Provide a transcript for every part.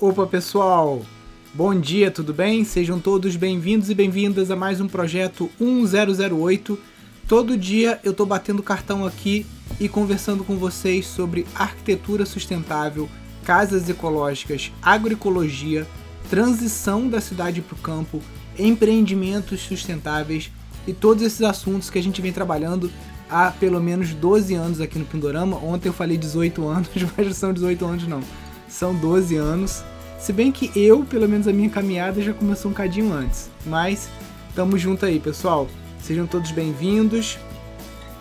Opa pessoal, bom dia, tudo bem? Sejam todos bem-vindos e bem-vindas a mais um projeto 1008. Todo dia eu tô batendo cartão aqui e conversando com vocês sobre arquitetura sustentável, casas ecológicas, agroecologia, transição da cidade para o campo, empreendimentos sustentáveis e todos esses assuntos que a gente vem trabalhando há pelo menos 12 anos aqui no Pindorama. Ontem eu falei 18 anos, mas não são 18 anos não são 12 anos. Se bem que eu, pelo menos a minha caminhada já começou um cadinho antes. Mas tamo junto aí, pessoal. Sejam todos bem-vindos.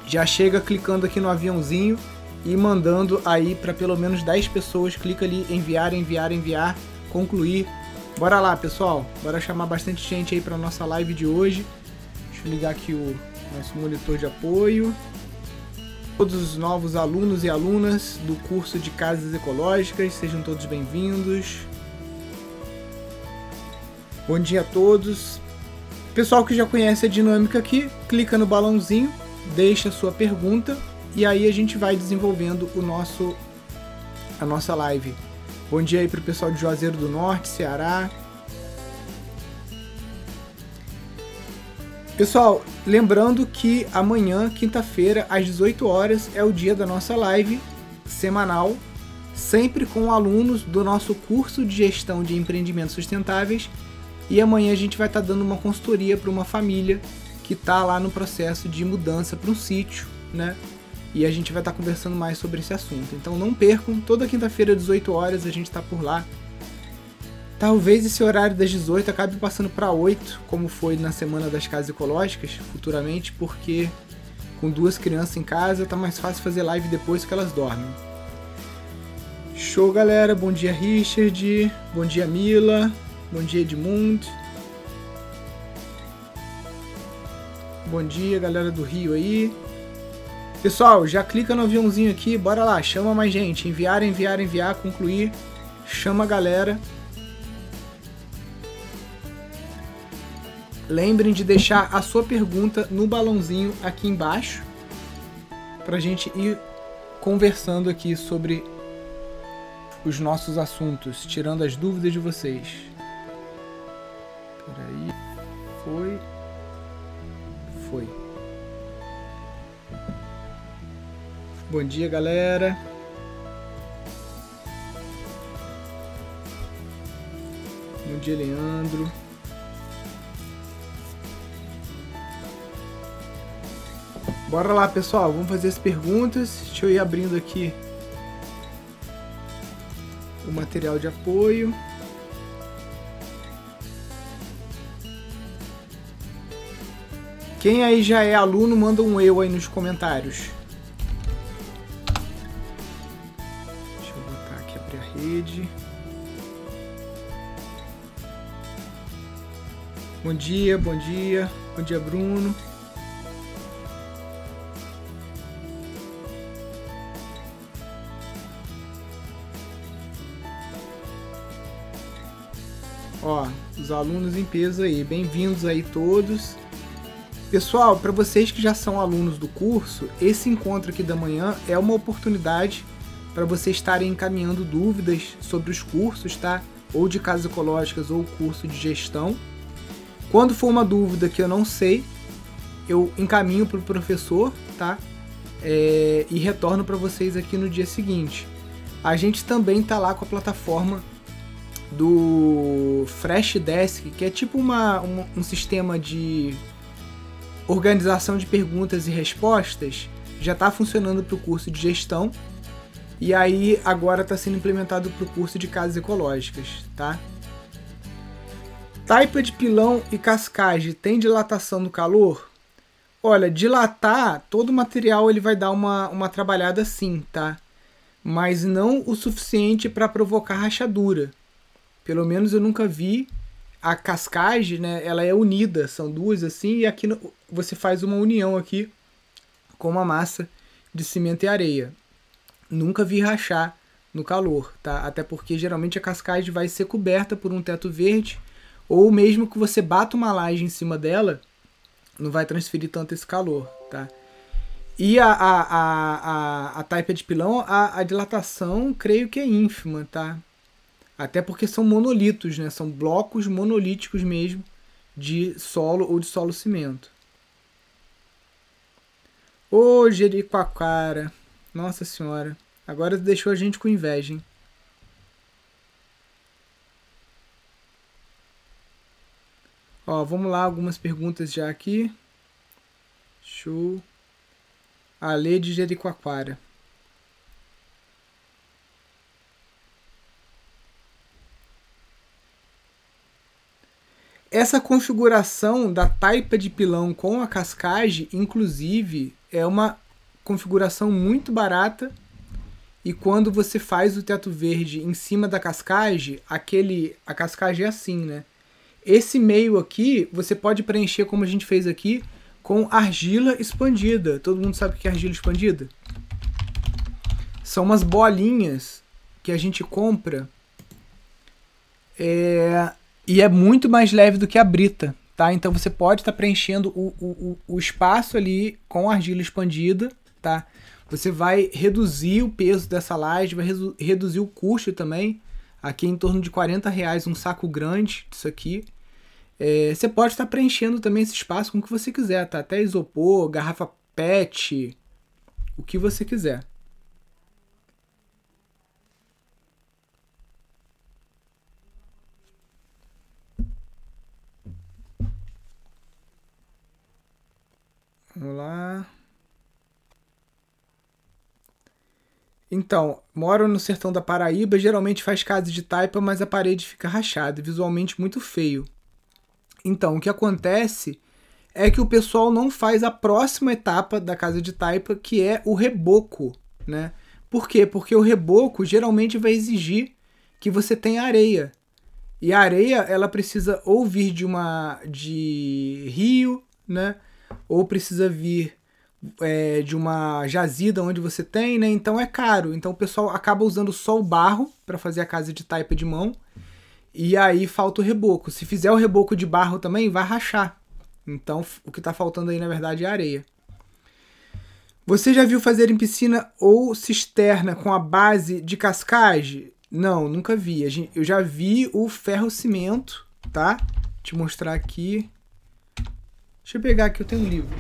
Já chega clicando aqui no aviãozinho e mandando aí para pelo menos 10 pessoas. Clica ali enviar, enviar, enviar, concluir. Bora lá, pessoal. Bora chamar bastante gente aí para nossa live de hoje. Deixa eu ligar aqui o nosso monitor de apoio todos os novos alunos e alunas do curso de Casas Ecológicas, sejam todos bem-vindos. Bom dia a todos. Pessoal que já conhece a dinâmica aqui, clica no balãozinho, deixa a sua pergunta e aí a gente vai desenvolvendo o nosso a nossa live. Bom dia aí para o pessoal de Juazeiro do Norte, Ceará, Pessoal, lembrando que amanhã, quinta-feira, às 18 horas, é o dia da nossa live semanal, sempre com alunos do nosso curso de gestão de empreendimentos sustentáveis. E amanhã a gente vai estar tá dando uma consultoria para uma família que está lá no processo de mudança para um sítio, né? E a gente vai estar tá conversando mais sobre esse assunto. Então não percam, toda quinta-feira, às 18 horas, a gente está por lá Talvez esse horário das 18 acabe passando para 8, como foi na semana das casas ecológicas, futuramente, porque com duas crianças em casa tá mais fácil fazer live depois que elas dormem. Show, galera. Bom dia, Richard. Bom dia, Mila. Bom dia, Edmund. Bom dia, galera do Rio aí. Pessoal, já clica no aviãozinho aqui, bora lá, chama mais gente. Enviar, enviar, enviar, concluir. Chama a galera. Lembrem de deixar a sua pergunta no balãozinho aqui embaixo para a gente ir conversando aqui sobre os nossos assuntos, tirando as dúvidas de vocês. Peraí. Foi. Foi. Bom dia, galera. Bom dia, Leandro. Bora lá, pessoal. Vamos fazer as perguntas. Deixa eu ir abrindo aqui o material de apoio. Quem aí já é aluno, manda um eu aí nos comentários. Deixa eu botar aqui, abrir a rede. Bom dia, bom dia. Bom dia, Bruno. Os alunos em peso aí, bem-vindos aí todos. Pessoal, para vocês que já são alunos do curso, esse encontro aqui da manhã é uma oportunidade para vocês estarem encaminhando dúvidas sobre os cursos, tá? Ou de casas ecológicas ou curso de gestão. Quando for uma dúvida que eu não sei, eu encaminho para o professor, tá? É, e retorno para vocês aqui no dia seguinte. A gente também tá lá com a plataforma do Freshdesk, que é tipo uma, um, sistema de organização de perguntas e respostas, já está funcionando para o curso de gestão e aí agora está sendo implementado para o curso de casas ecológicas, tá? Taipa de pilão e cascagem tem dilatação no calor? Olha, dilatar, todo o material ele vai dar uma, uma trabalhada sim, tá? Mas não o suficiente para provocar rachadura. Pelo menos eu nunca vi a cascagem, né? Ela é unida, são duas assim, e aqui no, você faz uma união aqui com uma massa de cimento e areia. Nunca vi rachar no calor, tá? Até porque geralmente a cascagem vai ser coberta por um teto verde, ou mesmo que você bata uma laje em cima dela, não vai transferir tanto esse calor, tá? E a, a, a, a, a taipa de pilão, a, a dilatação, creio que é ínfima, tá? Até porque são monolitos, né? São blocos monolíticos mesmo de solo ou de solo cimento. Ô Jericoacoara, nossa senhora, agora deixou a gente com inveja, hein? Ó, vamos lá, algumas perguntas já aqui. Show. Ale de Jericoacoara. Essa configuração da taipa de pilão com a cascagem, inclusive, é uma configuração muito barata. E quando você faz o teto verde em cima da cascagem, aquele a cascagem é assim, né? Esse meio aqui, você pode preencher como a gente fez aqui, com argila expandida. Todo mundo sabe o que é argila expandida? São umas bolinhas que a gente compra é, e é muito mais leve do que a brita, tá? Então você pode estar tá preenchendo o, o, o espaço ali com argila expandida, tá? Você vai reduzir o peso dessa laje, vai reduzir o custo também. Aqui é em torno de 40 reais um saco grande disso aqui. É, você pode estar tá preenchendo também esse espaço com o que você quiser, tá? Até isopor, garrafa PET, o que você quiser. Vamos lá. Então, moro no sertão da Paraíba, geralmente faz casa de taipa, mas a parede fica rachada, visualmente muito feio. Então, o que acontece é que o pessoal não faz a próxima etapa da casa de taipa, que é o reboco, né? Por quê? Porque o reboco geralmente vai exigir que você tenha areia. E a areia, ela precisa ou vir de uma de rio, né? Ou precisa vir é, de uma jazida onde você tem, né? Então é caro. Então o pessoal acaba usando só o barro para fazer a casa de taipa de mão. E aí falta o reboco. Se fizer o reboco de barro também, vai rachar. Então o que está faltando aí na verdade é areia. Você já viu fazer em piscina ou cisterna com a base de cascagem? Não, nunca vi. Eu já vi o ferro cimento, tá? Vou te mostrar aqui. Deixa eu pegar aqui, eu tenho um livro.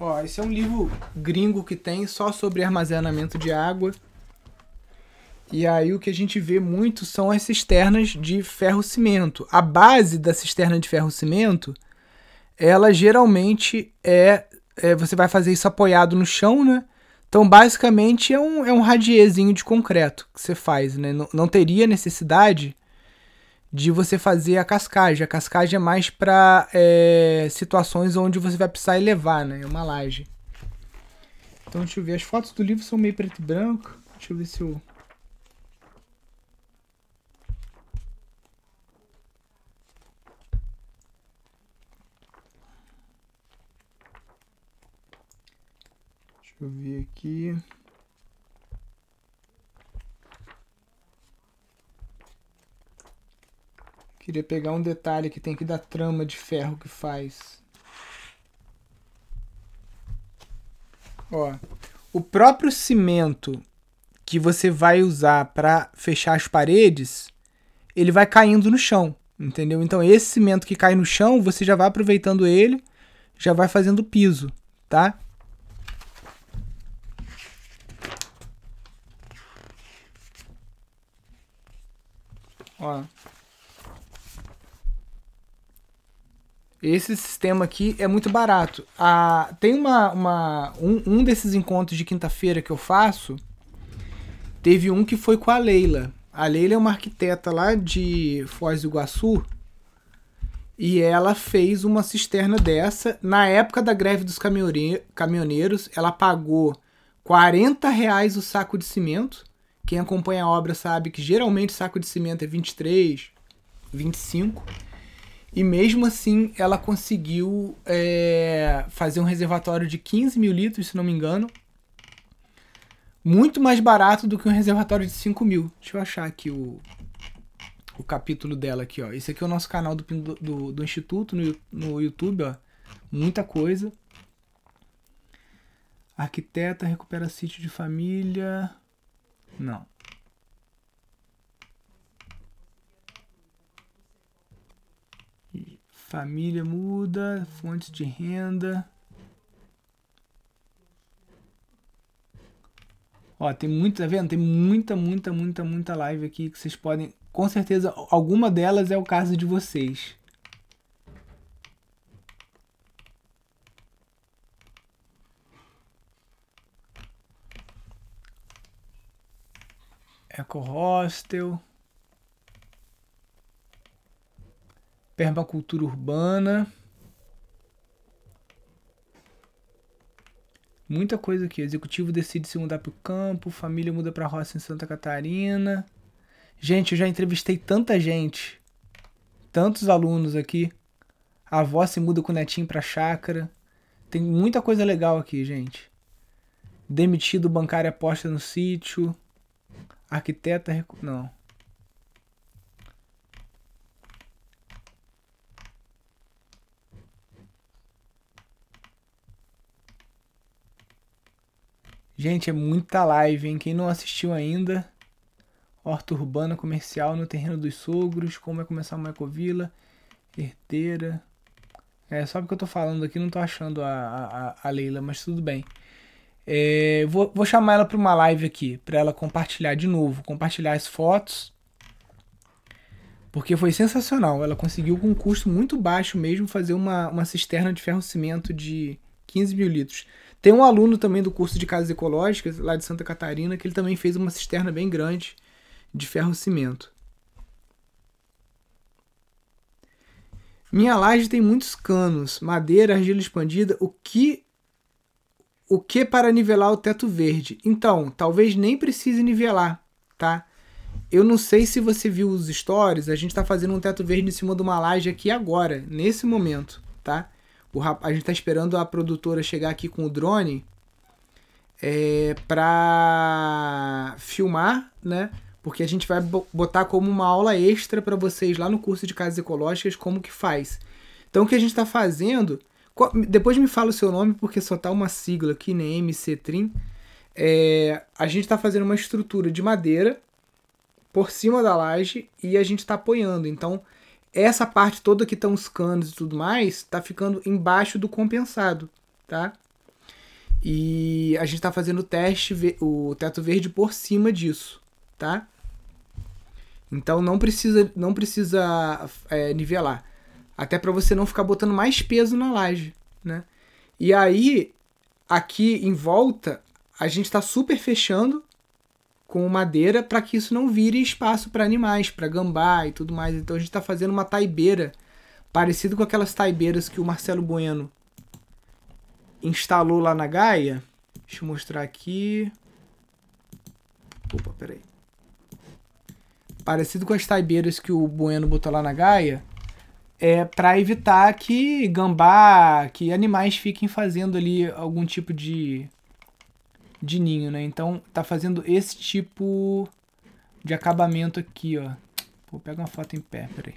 Ó, esse é um livro gringo que tem só sobre armazenamento de água. E aí o que a gente vê muito são as cisternas de ferro-cimento. A base da cisterna de ferro-cimento, ela geralmente é, é, Você vai fazer isso apoiado no chão, né? Então, basicamente, é um, é um radiezinho de concreto que você faz, né? Não, não teria necessidade de você fazer a cascagem. A cascagem é mais para é, situações onde você vai precisar elevar, né? É uma laje. Então, deixa eu ver. As fotos do livro são meio preto e branco. Deixa eu ver se eu eu ver aqui. Queria pegar um detalhe que tem aqui da trama de ferro que faz. Ó, o próprio cimento que você vai usar para fechar as paredes, ele vai caindo no chão, entendeu? Então esse cimento que cai no chão, você já vai aproveitando ele, já vai fazendo piso, tá? Ó. Esse sistema aqui é muito barato. Ah, tem uma, uma um, um desses encontros de quinta-feira que eu faço. Teve um que foi com a Leila. A Leila é uma arquiteta lá de Foz do Iguaçu. E ela fez uma cisterna dessa. Na época da greve dos caminhoneiros, ela pagou 40 reais o saco de cimento. Quem acompanha a obra sabe que geralmente saco de cimento é 23, 25. E mesmo assim ela conseguiu é, fazer um reservatório de 15 mil litros, se não me engano. Muito mais barato do que um reservatório de 5 mil. Deixa eu achar aqui o, o capítulo dela aqui, ó. Esse aqui é o nosso canal do, do, do Instituto no, no YouTube, ó. Muita coisa. Arquiteta recupera sítio de família. Não. Família muda, fontes de renda. Ó, tem muita, tá vendo? Tem muita, muita, muita, muita live aqui que vocês podem. Com certeza, alguma delas é o caso de vocês. Eco Hostel. Permacultura urbana. Muita coisa aqui. Executivo decide se mudar para o campo, família muda para roça em Santa Catarina. Gente, eu já entrevistei tanta gente. Tantos alunos aqui. A avó se muda com o netinho para chácara. Tem muita coisa legal aqui, gente. Demitido bancário aposta no sítio. Arquiteta. Não. Gente, é muita live, hein? Quem não assistiu ainda, Horta Urbana Comercial no Terreno dos Sogros, como é começar uma ecovila, herdeira. É, só porque eu tô falando aqui, não tô achando a, a, a Leila, mas tudo bem. É, vou, vou chamar ela para uma live aqui, para ela compartilhar de novo, compartilhar as fotos, porque foi sensacional. Ela conseguiu com um custo muito baixo mesmo fazer uma, uma cisterna de ferro-cimento de 15 mil litros. Tem um aluno também do curso de casas ecológicas lá de Santa Catarina que ele também fez uma cisterna bem grande de ferro-cimento. Minha laje tem muitos canos, madeira, argila expandida. O que o que para nivelar o teto verde? Então, talvez nem precise nivelar, tá? Eu não sei se você viu os stories, a gente está fazendo um teto verde em cima de uma laje aqui agora, nesse momento, tá? O. A gente está esperando a produtora chegar aqui com o drone é, para filmar, né? Porque a gente vai botar como uma aula extra para vocês lá no curso de casas ecológicas como que faz. Então o que a gente está fazendo depois me fala o seu nome, porque só tá uma sigla aqui, né? MC-Trim. É, a gente está fazendo uma estrutura de madeira por cima da laje e a gente está apoiando. Então, essa parte toda que estão os canos e tudo mais, está ficando embaixo do compensado, tá? E a gente está fazendo o teste, o teto verde por cima disso, tá? Então não precisa, não precisa é, nivelar. Até para você não ficar botando mais peso na laje, né? E aí, aqui em volta, a gente está super fechando com madeira para que isso não vire espaço para animais, para gambá e tudo mais. Então a gente está fazendo uma taibeira parecido com aquelas taibeiras que o Marcelo Bueno instalou lá na Gaia. Deixa eu mostrar aqui. Opa, peraí. Parecido com as taibeiras que o Bueno botou lá na Gaia é para evitar que gambá, que animais fiquem fazendo ali algum tipo de de ninho, né? Então tá fazendo esse tipo de acabamento aqui, ó. Vou pegar uma foto em pé, peraí.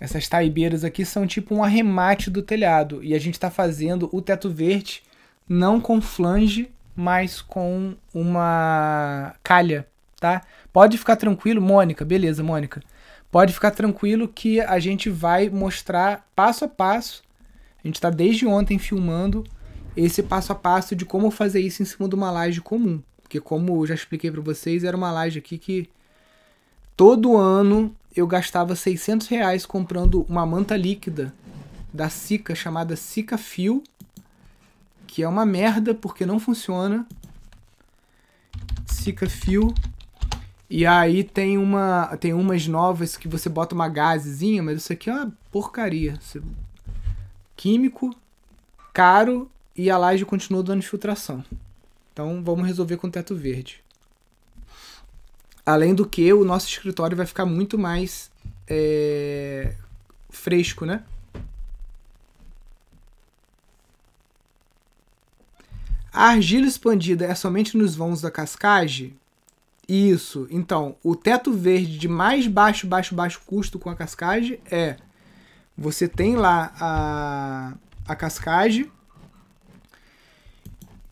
Essas taibeiras aqui são tipo um arremate do telhado e a gente está fazendo o teto verde não com flange, mas com uma calha, tá? Pode ficar tranquilo, Mônica, beleza, Mônica pode ficar tranquilo que a gente vai mostrar passo a passo. A gente está desde ontem filmando esse passo a passo de como fazer isso em cima de uma laje comum. Porque como eu já expliquei para vocês, era uma laje aqui que todo ano eu gastava 600 reais comprando uma manta líquida da Sica chamada Sica Fio, que é uma merda porque não funciona. Sica Fio e aí tem uma tem umas novas que você bota uma gazezinha, mas isso aqui é uma porcaria. Químico, caro e a laje continua dando infiltração. Então vamos resolver com teto verde. Além do que, o nosso escritório vai ficar muito mais é, fresco, né? A argila expandida é somente nos vãos da cascagem? Isso. Então, o teto verde de mais baixo, baixo, baixo custo com a cascagem é você tem lá a, a cascagem,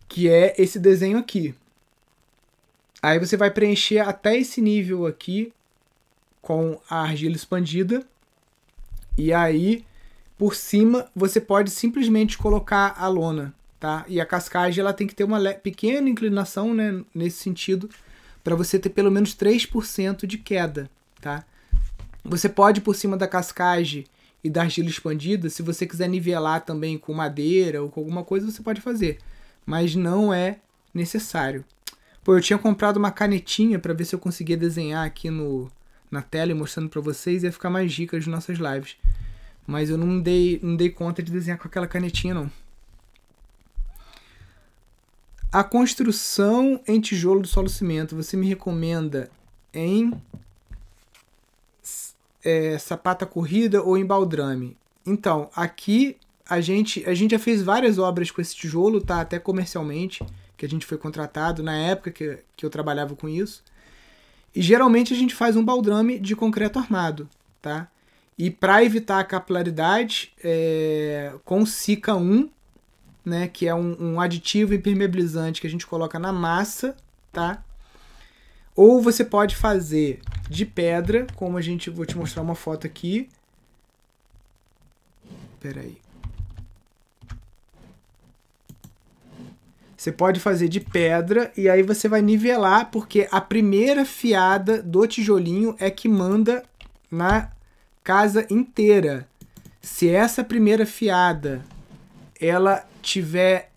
que é esse desenho aqui. Aí você vai preencher até esse nível aqui com a argila expandida. E aí, por cima, você pode simplesmente colocar a lona, tá? E a cascagem ela tem que ter uma pequena inclinação, né, nesse sentido, para você ter pelo menos 3% de queda, tá? Você pode por cima da cascagem e da argila expandida, se você quiser nivelar também com madeira ou com alguma coisa, você pode fazer, mas não é necessário. Pô, eu tinha comprado uma canetinha para ver se eu conseguia desenhar aqui no na tela e mostrando para vocês, ia ficar mais dicas de nossas lives. Mas eu não dei, não dei conta de desenhar com aquela canetinha não. A construção em tijolo do solo cimento, você me recomenda em é, sapata corrida ou em baldrame? Então, aqui a gente, a gente já fez várias obras com esse tijolo, tá? Até comercialmente, que a gente foi contratado na época que, que eu trabalhava com isso. E geralmente a gente faz um baldrame de concreto armado, tá? E para evitar a capilaridade, é, com Sica 1, né, que é um, um, aditivo impermeabilizante que a gente coloca na massa, tá? Ou você pode fazer de pedra, como a gente vou te mostrar uma foto aqui. Espera aí. Você pode fazer de pedra e aí você vai nivelar, porque a primeira fiada do tijolinho é que manda na casa inteira. Se essa primeira fiada ela tiver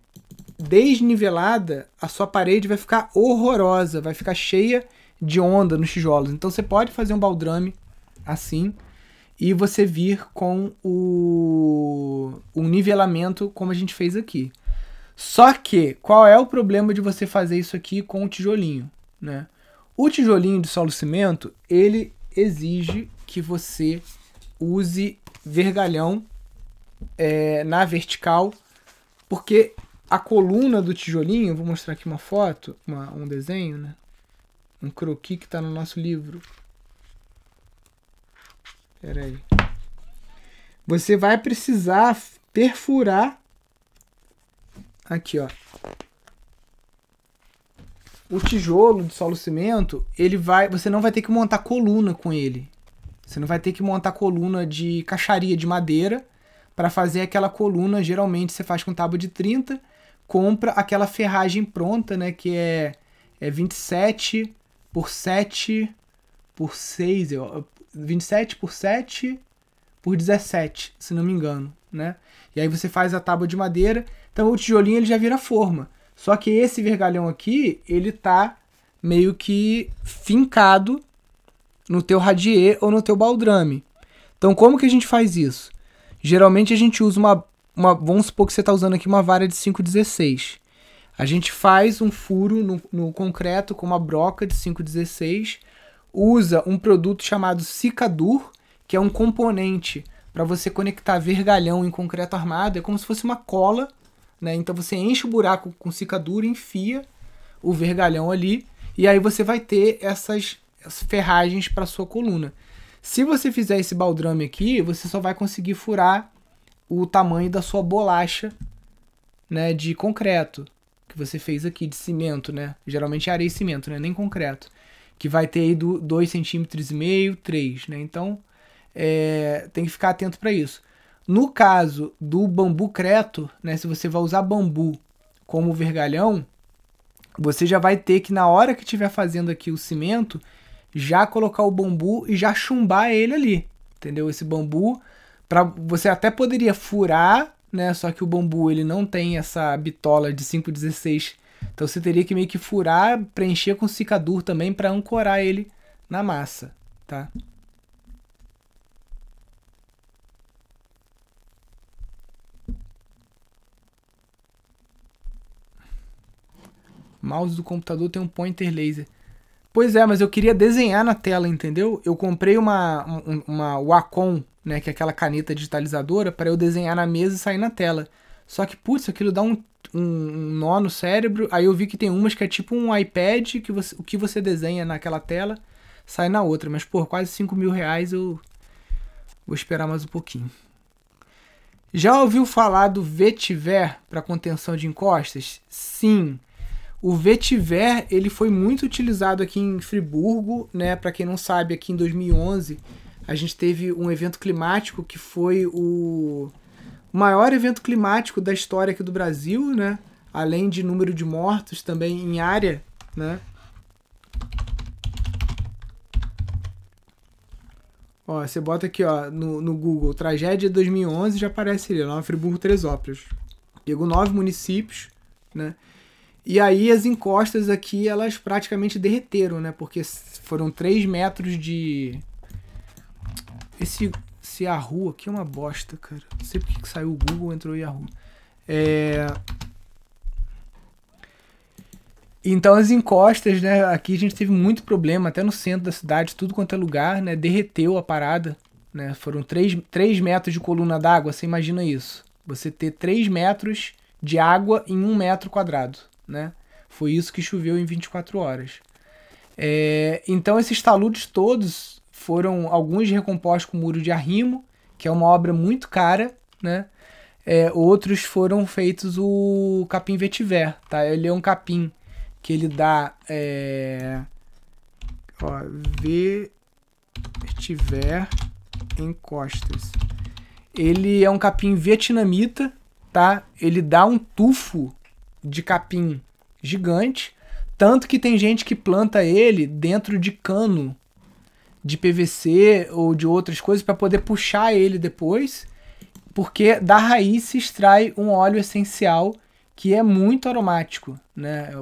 desnivelada, a sua parede vai ficar horrorosa, vai ficar cheia de onda nos tijolos. Então você pode fazer um baldrame assim e você vir com o, o nivelamento como a gente fez aqui. Só que, qual é o problema de você fazer isso aqui com o tijolinho? Né? O tijolinho de solo cimento, ele exige que você use vergalhão é, na vertical, porque a coluna do tijolinho, vou mostrar aqui uma foto, uma, um desenho, né? um croquis que está no nosso livro. Espera aí. Você vai precisar perfurar Aqui, ó. O tijolo de solo cimento, ele vai, você não vai ter que montar coluna com ele. Você não vai ter que montar coluna de caixaria de madeira para fazer aquela coluna, geralmente você faz com tábua de 30, compra aquela ferragem pronta, né, que é é 27 por 7 por 6, 27 por 7 por 17, se não me engano, né? E aí você faz a tábua de madeira então o tijolinho ele já vira forma. Só que esse vergalhão aqui, ele tá meio que fincado no teu radier ou no teu baldrame. Então como que a gente faz isso? Geralmente a gente usa uma, uma vamos supor que você está usando aqui uma vara de 5,16. A gente faz um furo no, no concreto com uma broca de 5,16, usa um produto chamado Cicadur, que é um componente para você conectar vergalhão em concreto armado, é como se fosse uma cola né? Então você enche o buraco com cicadura, enfia o vergalhão ali e aí você vai ter essas, ferragens para sua coluna. Se você fizer esse baldrame aqui, você só vai conseguir furar o tamanho da sua bolacha, né, de concreto que você fez aqui de cimento, né? Geralmente é areia e cimento, né? Nem concreto, que vai ter aí do 2 cm e meio, 3, né? Então, é, tem que ficar atento para isso. No caso do bambu creto, né, se você vai usar bambu como vergalhão, você já vai ter que na hora que estiver fazendo aqui o cimento, já colocar o bambu e já chumbar ele ali, entendeu? Esse bambu para você até poderia furar, né? Só que o bambu ele não tem essa bitola de 5,16, então você teria que meio que furar, preencher com cicadur também para ancorar ele na massa, tá? Mouse do computador tem um pointer laser. Pois é, mas eu queria desenhar na tela, entendeu? Eu comprei uma, uma, Wacom, né, que é aquela caneta digitalizadora, para eu desenhar na mesa e sair na tela. Só que, putz, aquilo dá um, um, um, nó no cérebro. Aí eu vi que tem umas que é tipo um iPad, que você, o que você desenha naquela tela sai na outra. Mas, por quase 5 mil reais eu vou esperar mais um pouquinho. Já ouviu falar do vetiver para contenção de encostas? Sim. O vetiver ele foi muito utilizado aqui em Friburgo, né? Para quem não sabe, aqui em 2011 a gente teve um evento climático que foi o maior evento climático da história aqui do Brasil, né? Além de número de mortos também em área, né? Ó, você bota aqui, ó, no, no Google, tragédia 2011, já aparece ali, Nova Friburgo, Teresópolis. Pegou nove municípios, né? E aí as encostas aqui, elas praticamente derreteram, né? Porque foram 3 metros de... Esse, esse Yahoo aqui é uma bosta, cara. Não sei porque que saiu o Google entrou o Yahoo. É... Então as encostas, né? Aqui a gente teve muito problema, até no centro da cidade, tudo quanto é lugar, né? Derreteu a parada. Né? Foram 3, 3 metros de coluna d'água, você imagina isso. Você ter 3 metros de água em 1 metro quadrado. Né? Foi isso que choveu em 24 horas. É, então esses taludes todos foram alguns recompostos com muro de arrimo, que é uma obra muito cara, né? É, outros foram feitos o capim vetiver, tá? Ele é um capim que ele dá é, ó, vetiver em costas. Ele é um capim vietnamita, tá? Ele dá um tufo de capim gigante, tanto que tem gente que planta ele dentro de cano de PVC ou de outras coisas para poder puxar ele depois, porque da raiz se extrai um óleo essencial que é muito aromático, né? O,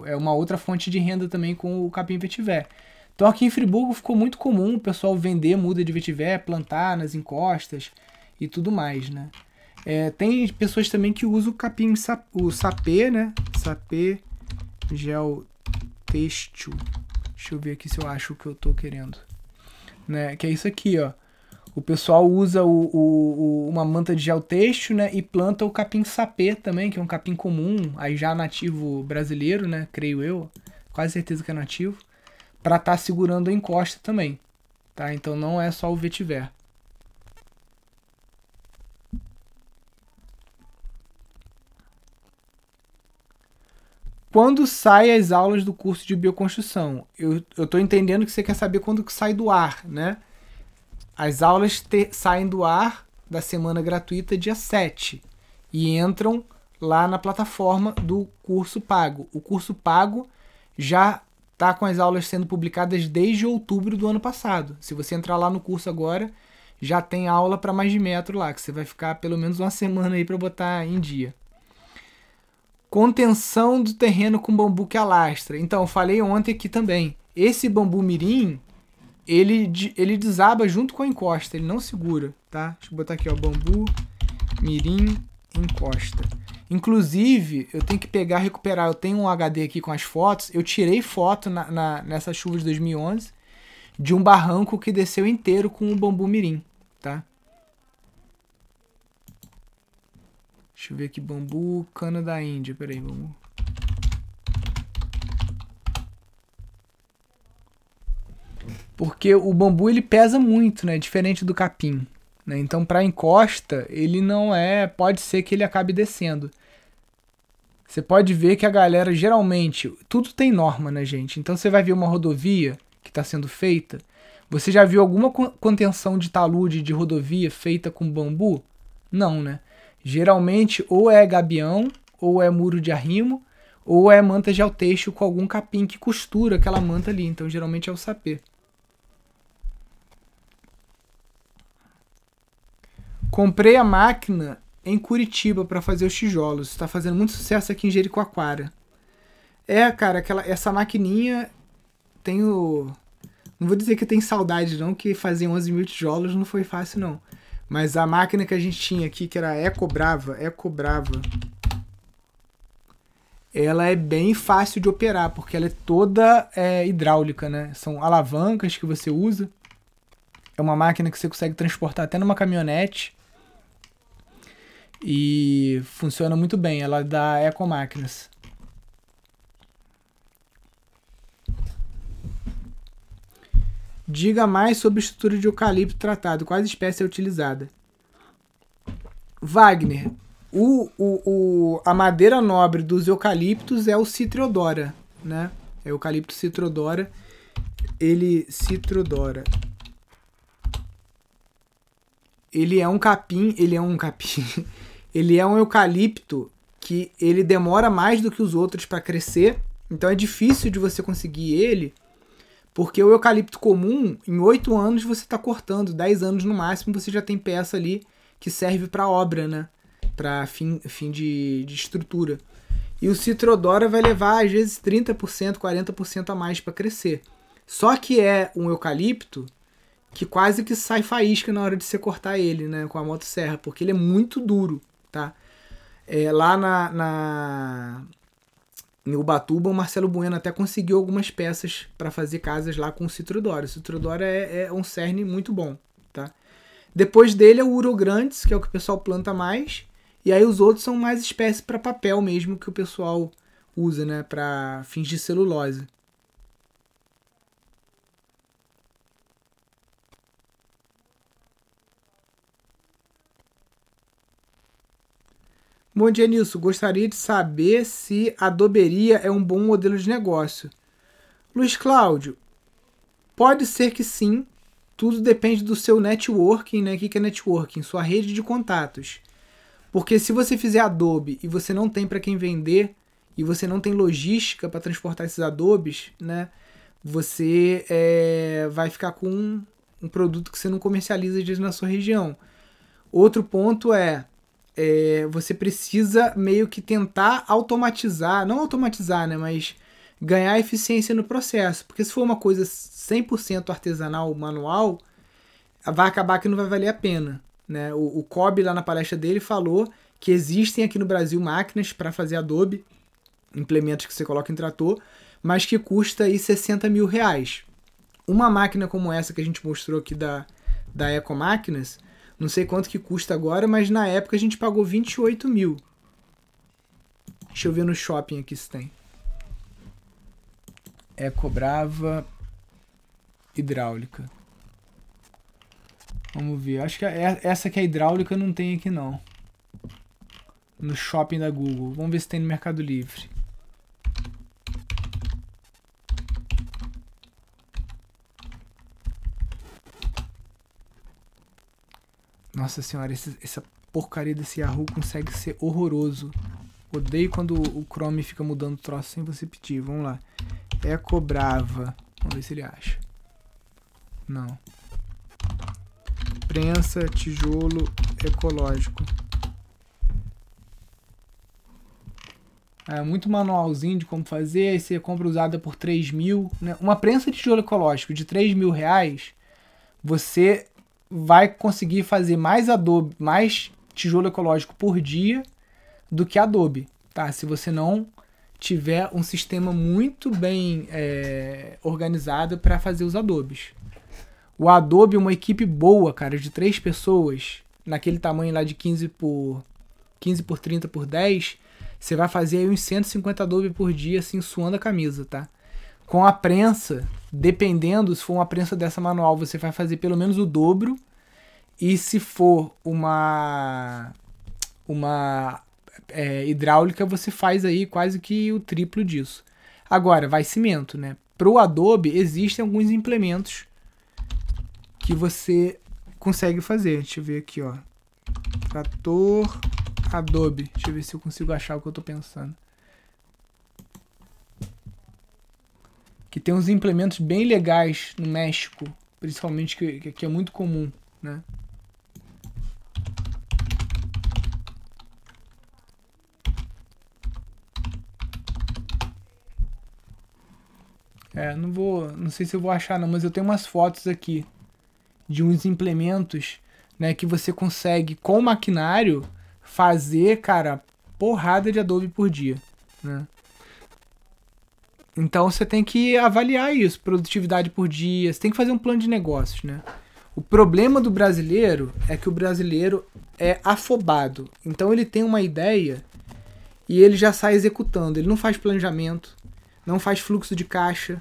o, é uma outra fonte de renda também com o capim vetiver. Então aqui em Friburgo ficou muito comum o pessoal vender muda de vetiver, plantar nas encostas e tudo mais, né? É, tem pessoas também que usam o capim, o sapê, né? Sapê gel têxtil. Deixa eu ver aqui se eu acho o que eu tô querendo. Né? Que é isso aqui, ó. O pessoal usa o, o, o, uma manta de gel têxtil, né? E planta o capim sapê também, que é um capim comum, aí já nativo brasileiro, né? Creio eu. Quase certeza que é nativo. Pra estar tá segurando a encosta também. Tá? Então não é só o vetiver. Quando sai as aulas do curso de bioconstrução? Eu, eu tô entendendo que você quer saber quando que sai do ar, né? As aulas te, saem do ar da semana gratuita dia 7 e entram lá na plataforma do curso pago. O curso pago já está com as aulas sendo publicadas desde outubro do ano passado. Se você entrar lá no curso agora, já tem aula para mais de metro lá, que você vai ficar pelo menos uma semana aí para botar em dia. Contenção do terreno com bambu que alastra. Então, falei ontem aqui também. Esse bambu mirim, ele, ele desaba junto com a encosta, ele não segura, tá? Deixa eu botar aqui, ó, bambu, mirim, encosta. Inclusive, eu tenho que pegar, recuperar, eu tenho um HD aqui com as fotos, eu tirei foto na, na, nessa chuva de 2011 de um barranco que desceu inteiro com o bambu mirim, tá? Deixa eu ver aqui, bambu, cana da Índia, peraí, bambu. porque o bambu ele pesa muito, né? Diferente do capim. Né? Então, para encosta, ele não é. Pode ser que ele acabe descendo. Você pode ver que a galera geralmente. Tudo tem norma, né, gente? Então, você vai ver uma rodovia que está sendo feita. Você já viu alguma contenção de talude de rodovia feita com bambu? Não, né? Geralmente, ou é gabião, ou é muro de arrimo, ou é manta de alteixo com algum capim que costura aquela manta ali. Então, geralmente é o sapê. Comprei a máquina em Curitiba para fazer os tijolos. Está fazendo muito sucesso aqui em Jericoacoara. É, cara, aquela, essa maquininha tenho. Não vou dizer que tem saudade, não, que fazer 11 mil tijolos não foi fácil, não. Mas a máquina que a gente tinha aqui, que era Eco Brava, Eco Brava, ela é bem fácil de operar, porque ela é toda é, hidráulica, né? São alavancas que você usa. É uma máquina que você consegue transportar até numa caminhonete e funciona muito bem. Ela é da Ecomáquinas. Diga mais sobre estrutura de eucalipto tratado. Quais espécies é utilizada? Wagner, o, o, o, a madeira nobre dos eucaliptos é o Citriodora, né? É o eucalipto Citriodora. Ele. Citriodora. Ele é um capim. Ele é um capim. ele é um eucalipto que ele demora mais do que os outros para crescer. Então é difícil de você conseguir ele, porque o eucalipto comum, em 8 anos você está cortando, 10 anos no máximo você já tem peça ali que serve para obra, né? Para fim, fim de, de estrutura. E o citrodora vai levar às vezes 30%, 40% a mais para crescer. Só que é um eucalipto que quase que sai faísca na hora de você cortar ele, né, com a motosserra, porque ele é muito duro, tá? É, lá na, na em Ubatuba, o Marcelo Bueno até conseguiu algumas peças para fazer casas lá com o Citrodora. O Citrodora é, é, um cerne muito bom, tá? Depois dele é o Urograndes, que é o que o pessoal planta mais, e aí os outros são mais espécies para papel mesmo que o pessoal usa, né, para fins de celulose. Bom dia, Nilson. Gostaria de saber se a adoberia é um bom modelo de negócio. Luiz Cláudio, pode ser que sim. Tudo depende do seu networking, né? O que é networking? Sua rede de contatos. Porque se você fizer Adobe e você não tem para quem vender e você não tem logística para transportar esses Adobes, né? Você é, vai ficar com um, um produto que você não comercializa na sua região. Outro ponto é é, você precisa meio que tentar automatizar, não automatizar, né, mas ganhar eficiência no processo. Porque se for uma coisa 100% artesanal, manual, vai acabar que não vai valer a pena. Né? O, o Kobe, lá na palestra dele, falou que existem aqui no Brasil máquinas para fazer Adobe, implementos que você coloca em trator, mas que custa aí 60 mil reais. Uma máquina como essa que a gente mostrou aqui da, da Eco Máquinas, não sei quanto que custa agora, mas na época a gente pagou 28 mil. Deixa eu ver no shopping aqui se tem. É cobrava hidráulica. Vamos ver. Acho que é, essa que é hidráulica não tem aqui não. No shopping da Google. Vamos ver se tem no Mercado Livre. Nossa senhora, esse, essa porcaria desse Yahoo consegue ser horroroso. Odeio quando o Chrome fica mudando o troço sem você pedir. Vamos lá. Eco Brava. Vamos ver se ele acha. Não. Prensa, tijolo ecológico. É muito manualzinho de como fazer. Aí você compra usada por 3 mil. Né? Uma prensa de tijolo ecológico de 3 mil reais. Você vai conseguir fazer mais Adobe, mais tijolo ecológico por dia do que Adobe, tá? Se você não tiver um sistema muito bem é, organizado para fazer os Adobes. O Adobe, uma equipe boa, cara, de três pessoas, naquele tamanho lá de 15 por 15 por 30 por 10, você vai fazer aí uns 150 Adobe por dia, assim, suando a camisa, tá? Com a prensa, dependendo, se for uma prensa dessa manual, você vai fazer pelo menos o dobro. E se for uma uma é, hidráulica, você faz aí quase que o triplo disso. Agora, vai cimento, né? Para o Adobe, existem alguns implementos que você consegue fazer. Deixa eu ver aqui, ó. Trator Adobe. Deixa eu ver se eu consigo achar o que eu estou pensando. que tem uns implementos bem legais no México, principalmente que, que é muito comum, né? É, não vou, não sei se eu vou achar não, mas eu tenho umas fotos aqui de uns implementos, né, que você consegue com maquinário fazer, cara, porrada de Adobe por dia, né? Então você tem que avaliar isso, produtividade por dia, você tem que fazer um plano de negócios, né? O problema do brasileiro é que o brasileiro é afobado. Então ele tem uma ideia e ele já sai executando. Ele não faz planejamento, não faz fluxo de caixa,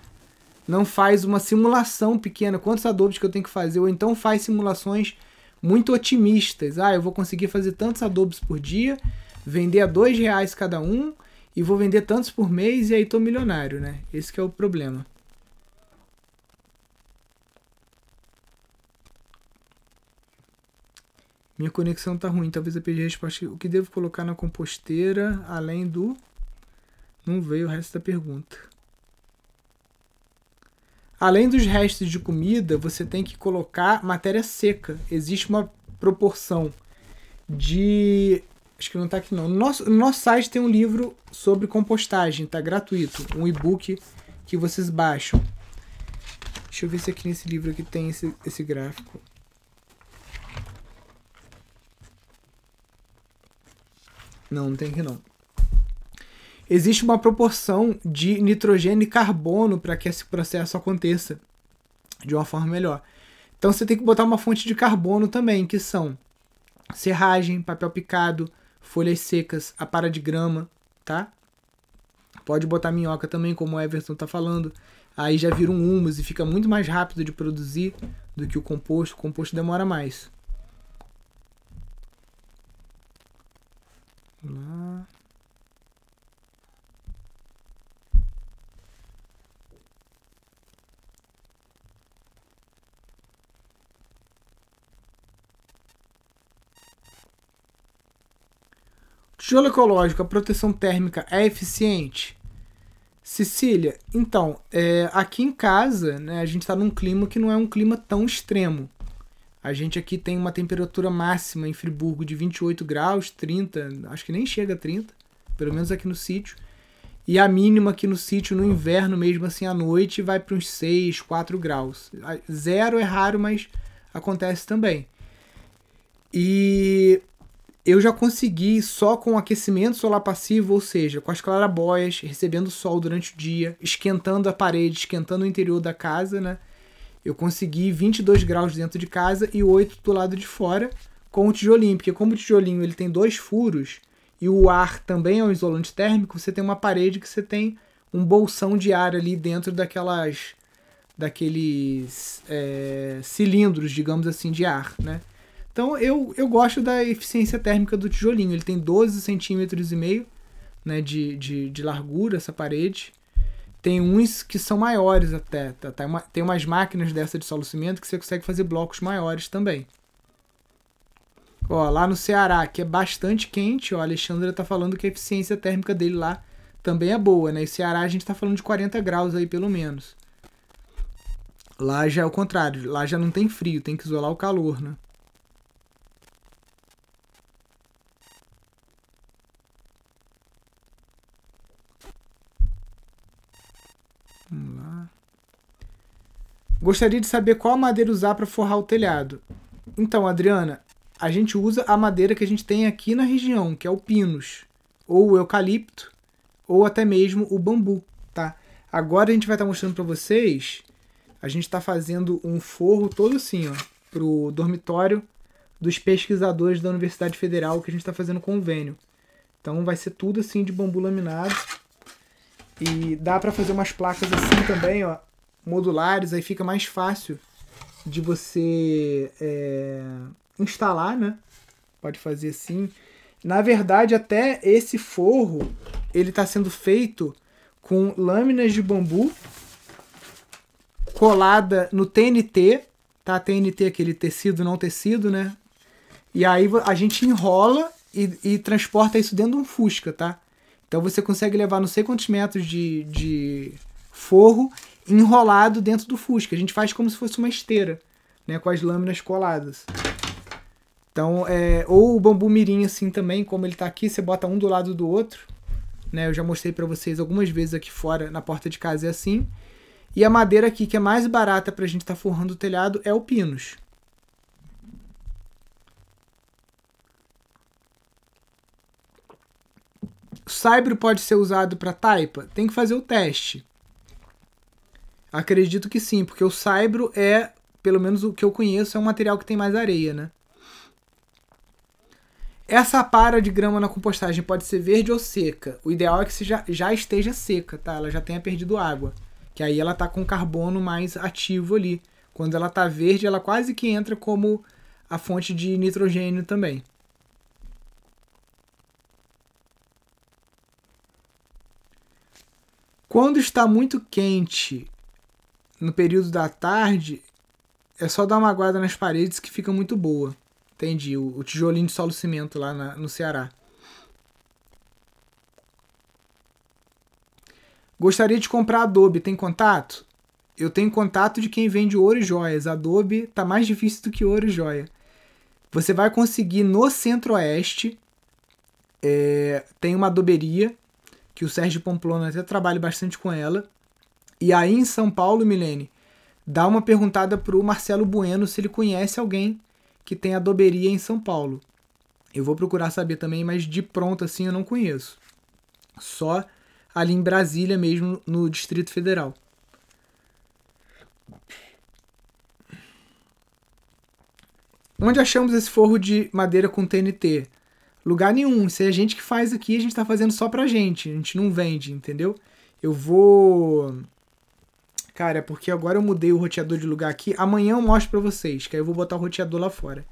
não faz uma simulação pequena, quantos adobes que eu tenho que fazer, ou então faz simulações muito otimistas. Ah, eu vou conseguir fazer tantos adobos por dia, vender a dois reais cada um e vou vender tantos por mês e aí tô milionário, né? Esse é o problema. Minha conexão tá ruim, talvez eu perdi a resposta. O que devo colocar na composteira além do. Não veio o resto da pergunta. Além dos restos de comida, você tem que colocar matéria seca. Existe uma proporção de. Acho que não tá aqui não. No nosso, no nosso site tem um livro sobre compostagem, tá gratuito. Um e-book que vocês baixam. Deixa eu ver se aqui nesse livro aqui tem esse, esse gráfico. Não, não tem aqui não. Existe uma proporção de nitrogênio e carbono para que esse processo aconteça de uma forma melhor. Então você tem que botar uma fonte de carbono também, que são serragem, papel picado, folhas secas, a para de grama, tá? Pode botar minhoca também, como o Everton tá falando. Aí já vira um humus e fica muito mais rápido de produzir do que o composto. O composto demora mais. Lá. Tijolo ecológico, a proteção térmica é eficiente? Cecília, então, é, aqui em casa, né, a gente está num clima que não é um clima tão extremo. A gente aqui tem uma temperatura máxima em Friburgo de 28 graus, 30, acho que nem chega a 30, pelo menos aqui no sítio. E a mínima aqui no sítio, no inverno mesmo, assim, à noite, vai para uns 6, 4 graus. Zero é raro, mas acontece também. E eu já consegui só com aquecimento solar passivo, ou seja, com as clarabóias, recebendo sol durante o dia, esquentando a parede, esquentando o interior da casa, né? eu consegui 22 graus dentro de casa e 8 do lado de fora com o tijolinho, porque como o tijolinho ele tem dois furos e o ar também é um isolante térmico, você tem uma parede que você tem um bolsão de ar ali dentro daquelas daqueles é, cilindros, digamos assim, de ar, né? Então eu, eu gosto da eficiência térmica do tijolinho. Ele tem 12 centímetros e meio né, de, de, de largura essa parede tem uns que são maiores até. Tá? Tem, uma, tem umas máquinas dessa de solucimento que você consegue fazer blocos maiores também. Ó, lá no Ceará, que é bastante quente, ó, a Alexandra tá falando que a eficiência térmica dele lá também é boa, né? E Ceará a gente tá falando de 40 graus aí pelo menos. Lá já é o contrário, lá já não tem frio, tem que isolar o calor, né? Vamos lá. Gostaria de saber qual madeira usar para forrar o telhado. Então, Adriana, a gente usa a madeira que a gente tem aqui na região, que é o pinus, ou o eucalipto, ou até mesmo o bambu, tá? Agora a gente vai estar tá mostrando para vocês, a gente está fazendo um forro todo assim, ó, pro dormitório dos pesquisadores da Universidade Federal que a gente está fazendo convênio. Então vai ser tudo assim de bambu laminado. E dá para fazer umas placas assim também, ó, modulares, aí fica mais fácil de você é, instalar, né? Pode fazer assim. Na verdade, até esse forro, ele está sendo feito com lâminas de bambu colada no TNT, tá? TNT aquele tecido não tecido, né? E aí a gente enrola e, e transporta isso dentro de um fusca, tá? Então você consegue levar não sei quantos metros de, de forro enrolado dentro do Fusca. A gente faz como se fosse uma esteira, né, com as lâminas coladas. Então, é, ou o bambu mirim assim também, como ele está aqui, você bota um do lado do outro. Né, eu já mostrei para vocês algumas vezes aqui fora, na porta de casa é assim. E a madeira aqui, que é mais barata para a gente estar tá forrando o telhado, é o pinus. Saibro pode ser usado para taipa? Tem que fazer o teste. Acredito que sim, porque o saibro é, pelo menos o que eu conheço, é um material que tem mais areia, né? Essa para de grama na compostagem pode ser verde ou seca. O ideal é que já, já esteja seca, tá? Ela já tenha perdido água. Que aí ela tá com carbono mais ativo ali. Quando ela tá verde, ela quase que entra como a fonte de nitrogênio também. Quando está muito quente no período da tarde, é só dar uma guarda nas paredes que fica muito boa. Entendi. O, o tijolinho de solo cimento lá na, no Ceará. Gostaria de comprar Adobe. Tem contato? Eu tenho contato de quem vende ouro e joias. Adobe tá mais difícil do que ouro e joia. Você vai conseguir no Centro-Oeste. É, tem uma adoberia que o Sérgio Pamplona até trabalha bastante com ela. E aí em São Paulo, Milene, dá uma perguntada pro Marcelo Bueno se ele conhece alguém que tem adoberia em São Paulo. Eu vou procurar saber também, mas de pronto assim eu não conheço. Só ali em Brasília mesmo, no Distrito Federal. Onde achamos esse forro de madeira com TNT? Lugar nenhum. Isso é a gente que faz aqui, a gente tá fazendo só pra gente. A gente não vende, entendeu? Eu vou. Cara, é porque agora eu mudei o roteador de lugar aqui. Amanhã eu mostro pra vocês, que aí eu vou botar o roteador lá fora.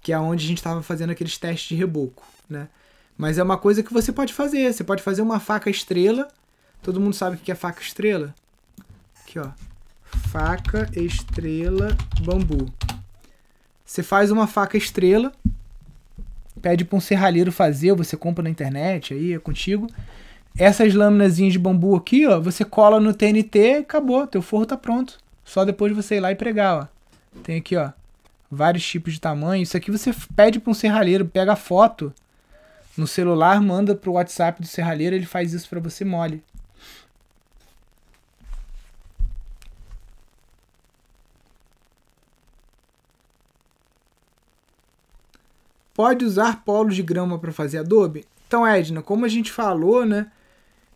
Que é onde a gente tava fazendo aqueles testes de reboco, né? Mas é uma coisa que você pode fazer. Você pode fazer uma faca estrela. Todo mundo sabe o que é faca estrela? Aqui, ó. Faca estrela bambu. Você faz uma faca estrela pede para um serralheiro fazer, você compra na internet, aí é contigo. Essas lâminas de bambu aqui, ó, você cola no TNT acabou, teu forro tá pronto. Só depois você ir lá e pregar, ó. Tem aqui, ó, vários tipos de tamanho. Isso aqui você pede para um serralheiro, pega a foto no celular, manda pro WhatsApp do serralheiro, ele faz isso para você mole. Pode usar polos de grama para fazer adobe? Então, Edna, como a gente falou, né?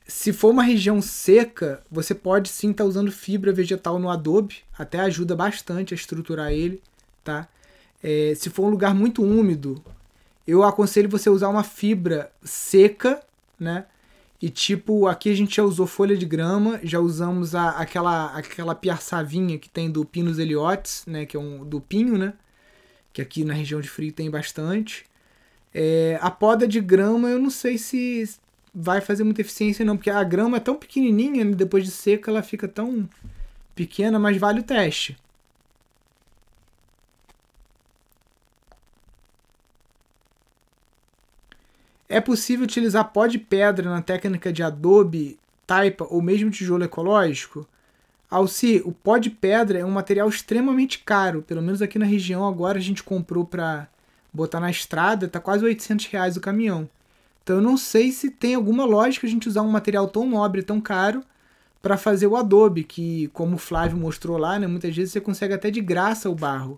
Se for uma região seca, você pode sim estar tá usando fibra vegetal no adobe, até ajuda bastante a estruturar ele, tá? É, se for um lugar muito úmido, eu aconselho você usar uma fibra seca, né? E tipo, aqui a gente já usou folha de grama, já usamos a, aquela aquela piaçavinha que tem do Pinus eliotes, né? Que é um do pinho, né? Que aqui na região de frio tem bastante. É, a poda de grama eu não sei se vai fazer muita eficiência não, porque a grama é tão pequenininha, né? depois de seca ela fica tão pequena, mas vale o teste. É possível utilizar pó de pedra na técnica de adobe, taipa ou mesmo tijolo ecológico? Alci, o pó de pedra é um material extremamente caro. Pelo menos aqui na região agora a gente comprou para botar na estrada, tá quase 800 reais o caminhão. Então eu não sei se tem alguma lógica a gente usar um material tão nobre, tão caro, para fazer o adobe, que como o Flávio mostrou lá, né, muitas vezes você consegue até de graça o barro.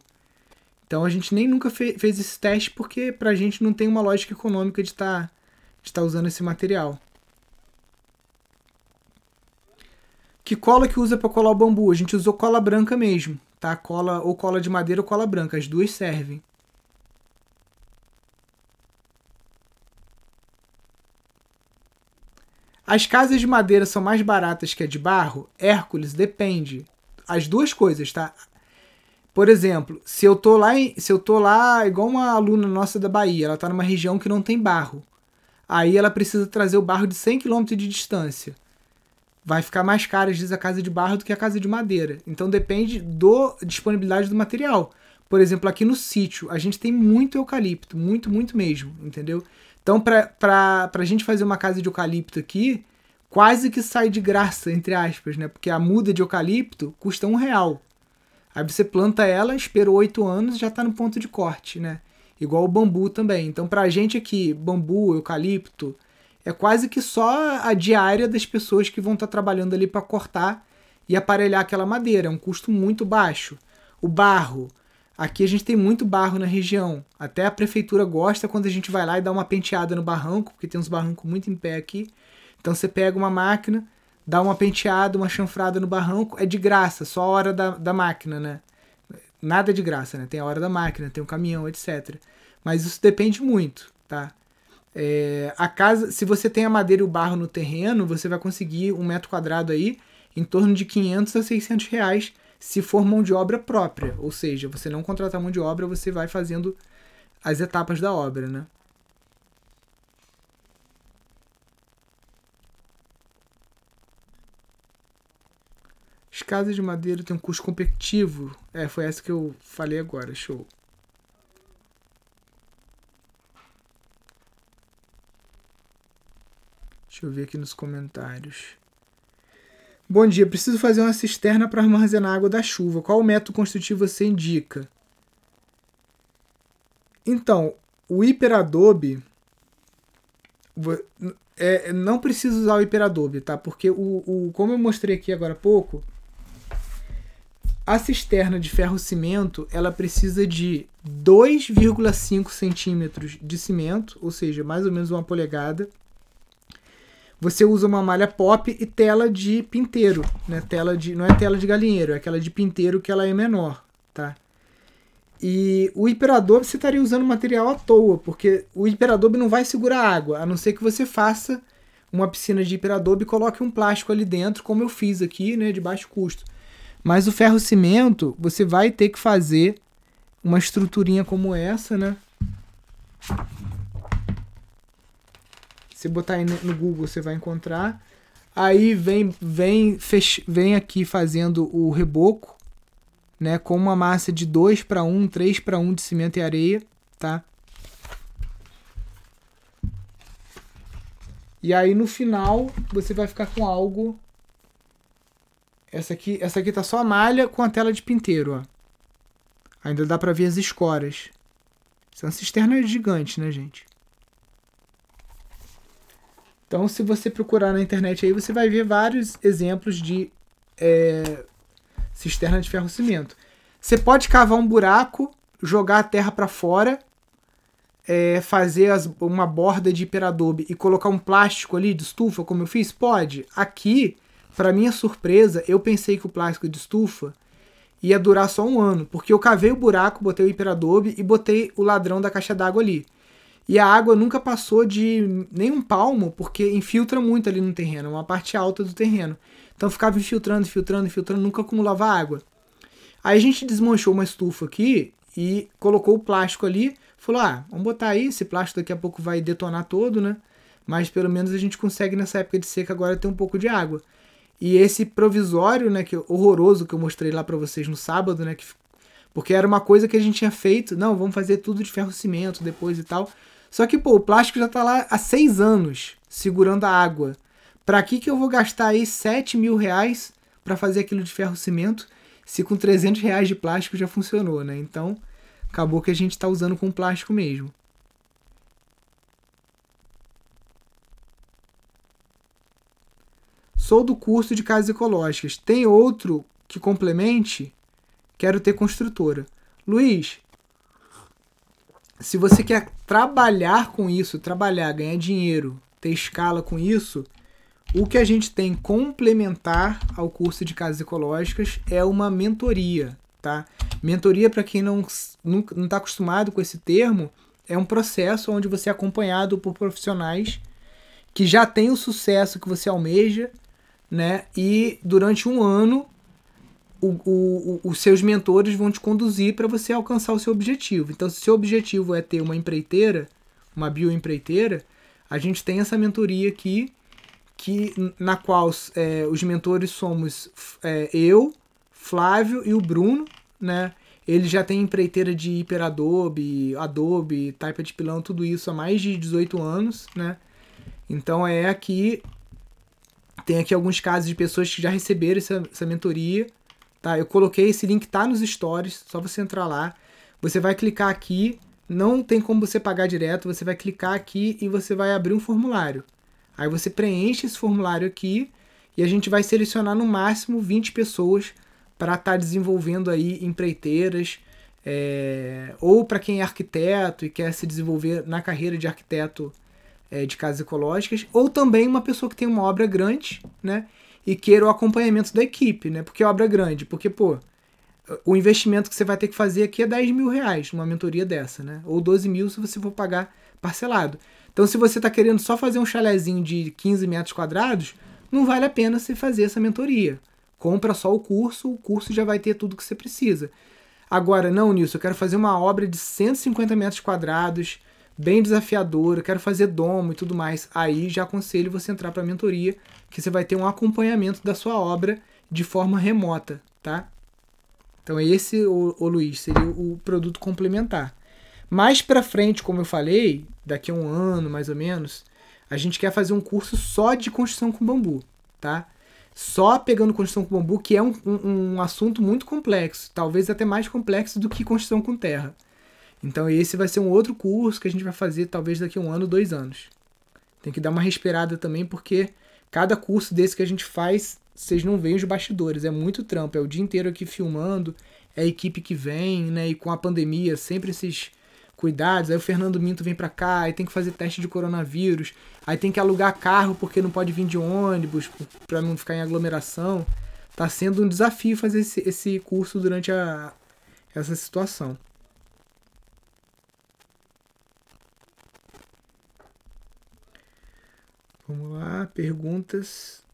Então a gente nem nunca fe fez esse teste porque pra gente não tem uma lógica econômica de estar tá, de tá usando esse material. Que cola que usa para colar o bambu? A gente usou cola branca mesmo, tá? Cola ou cola de madeira ou cola branca, as duas servem. As casas de madeira são mais baratas que a de barro? Hércules, depende. As duas coisas, tá? Por exemplo, se eu tô lá, se eu tô lá igual uma aluna nossa da Bahia, ela tá numa região que não tem barro. Aí ela precisa trazer o barro de 100 km de distância vai ficar mais cara, às vezes, a casa de barro do que a casa de madeira. Então depende da disponibilidade do material. Por exemplo, aqui no sítio, a gente tem muito eucalipto, muito, muito mesmo, entendeu? Então, para a gente fazer uma casa de eucalipto aqui, quase que sai de graça, entre aspas, né? Porque a muda de eucalipto custa um real. Aí você planta ela, esperou oito anos já está no ponto de corte, né? Igual o bambu também. Então, para a gente aqui, bambu, eucalipto, é quase que só a diária das pessoas que vão estar tá trabalhando ali para cortar e aparelhar aquela madeira. É um custo muito baixo. O barro. Aqui a gente tem muito barro na região. Até a prefeitura gosta quando a gente vai lá e dá uma penteada no barranco, porque tem uns barrancos muito em pé aqui. Então você pega uma máquina, dá uma penteada, uma chanfrada no barranco, é de graça, só a hora da, da máquina, né? Nada de graça, né? Tem a hora da máquina, tem um caminhão, etc. Mas isso depende muito, tá? É, a casa, se você tem a madeira e o barro no terreno, você vai conseguir um metro quadrado aí em torno de 500 a 600 reais se for mão de obra própria, ou seja, você não contratar mão de obra, você vai fazendo as etapas da obra, né? As casas de madeira têm um custo competitivo. É, foi essa que eu falei agora, show. Deixa eu ver aqui nos comentários. Bom dia, preciso fazer uma cisterna para armazenar água da chuva. Qual método construtivo você indica? Então, o hiperadobe é, não precisa usar o hiperadobe, tá? Porque o, o, como eu mostrei aqui agora há pouco, a cisterna de ferro cimento ela precisa de 2,5 centímetros de cimento, ou seja, mais ou menos uma polegada, você usa uma malha pop e tela de pinteiro, né? Tela de, não é tela de galinheiro, é aquela de pinteiro que ela é menor, tá? E o hiperadobe você estaria usando material à toa, porque o hiperadobe não vai segurar água, a não ser que você faça uma piscina de hiperadobe e coloque um plástico ali dentro, como eu fiz aqui, né, de baixo custo. Mas o ferro cimento, você vai ter que fazer uma estruturinha como essa, né? Se botar aí no Google, você vai encontrar. Aí vem vem fech... vem aqui fazendo o reboco, né, com uma massa de 2 para 1, 3 para 1 de cimento e areia, tá? E aí no final você vai ficar com algo essa aqui, essa aqui tá só a malha com a tela de pinteiro, ó. Ainda dá para ver as escoras. Isso é gigante, né, gente? Então, se você procurar na internet aí, você vai ver vários exemplos de é, cisterna de ferro cimento. Você pode cavar um buraco, jogar a terra para fora, é, fazer as, uma borda de hiperadobe e colocar um plástico ali de estufa, como eu fiz? Pode. Aqui, para minha surpresa, eu pensei que o plástico de estufa ia durar só um ano, porque eu cavei o buraco, botei o hiperadobe e botei o ladrão da caixa d'água ali. E a água nunca passou de nem um palmo, porque infiltra muito ali no terreno, é uma parte alta do terreno. Então ficava infiltrando, infiltrando, infiltrando, nunca acumulava água. Aí a gente desmanchou uma estufa aqui e colocou o plástico ali. Falou: ah, vamos botar aí, esse plástico daqui a pouco vai detonar todo, né? Mas pelo menos a gente consegue nessa época de seca agora ter um pouco de água. E esse provisório, né, que horroroso que eu mostrei lá para vocês no sábado, né, que, porque era uma coisa que a gente tinha feito, não, vamos fazer tudo de ferro cimento depois e tal. Só que, pô, o plástico já tá lá há seis anos segurando a água. Pra que, que eu vou gastar aí 7 mil reais para fazer aquilo de ferro cimento se com 300 reais de plástico já funcionou, né? Então, acabou que a gente tá usando com plástico mesmo. Sou do curso de casas ecológicas. Tem outro que complemente? Quero ter construtora. Luiz, se você quer trabalhar com isso, trabalhar, ganhar dinheiro, ter escala com isso, o que a gente tem complementar ao curso de casas ecológicas é uma mentoria, tá? Mentoria, para quem não está acostumado com esse termo, é um processo onde você é acompanhado por profissionais que já têm o sucesso que você almeja, né? E durante um ano o, o, os seus mentores vão te conduzir para você alcançar o seu objetivo. Então, se o seu objetivo é ter uma empreiteira, uma bioempreiteira, a gente tem essa mentoria aqui, que, na qual é, os mentores somos é, eu, Flávio e o Bruno, né? Ele já tem empreiteira de hiperadobe, Adobe, Type de pilão, tudo isso há mais de 18 anos, né? Então é aqui tem aqui alguns casos de pessoas que já receberam essa, essa mentoria tá? Eu coloquei esse link tá nos stories, só você entrar lá. Você vai clicar aqui, não tem como você pagar direto, você vai clicar aqui e você vai abrir um formulário. Aí você preenche esse formulário aqui e a gente vai selecionar no máximo 20 pessoas para estar tá desenvolvendo aí empreiteiras, é, ou para quem é arquiteto e quer se desenvolver na carreira de arquiteto é, de casas ecológicas, ou também uma pessoa que tem uma obra grande, né? E queira o acompanhamento da equipe, né? Porque é obra grande. Porque, pô, o investimento que você vai ter que fazer aqui é 10 mil reais numa mentoria dessa, né? Ou 12 mil se você for pagar parcelado. Então, se você está querendo só fazer um chalezinho de 15 metros quadrados, não vale a pena você fazer essa mentoria. compra só o curso, o curso já vai ter tudo que você precisa. Agora, não, Nilson, eu quero fazer uma obra de 150 metros quadrados, bem desafiadora, quero fazer domo e tudo mais. Aí já aconselho você entrar para a mentoria, que você vai ter um acompanhamento da sua obra de forma remota, tá? Então esse, o, o Luiz, seria o produto complementar. Mais para frente, como eu falei, daqui a um ano mais ou menos, a gente quer fazer um curso só de construção com bambu, tá? Só pegando construção com bambu, que é um, um, um assunto muito complexo, talvez até mais complexo do que construção com terra. Então esse vai ser um outro curso que a gente vai fazer talvez daqui a um ano, dois anos. Tem que dar uma respirada também, porque cada curso desse que a gente faz, vocês não veem os bastidores. É muito trampo, é o dia inteiro aqui filmando, é a equipe que vem, né? E com a pandemia, sempre esses cuidados. Aí o Fernando Minto vem para cá, aí tem que fazer teste de coronavírus, aí tem que alugar carro porque não pode vir de ônibus para não ficar em aglomeração. Tá sendo um desafio fazer esse, esse curso durante a, essa situação. Vamos lá, perguntas.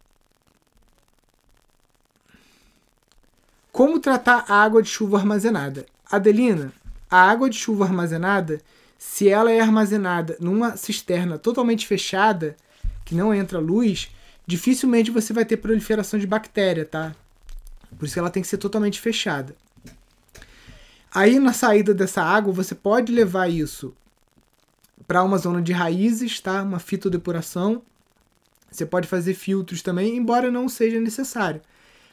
Como tratar a água de chuva armazenada? Adelina, a água de chuva armazenada, se ela é armazenada numa cisterna totalmente fechada, que não entra luz, dificilmente você vai ter proliferação de bactéria, tá? Por isso ela tem que ser totalmente fechada. Aí na saída dessa água, você pode levar isso para uma zona de raízes, tá? Uma fitodepuração você pode fazer filtros também, embora não seja necessário.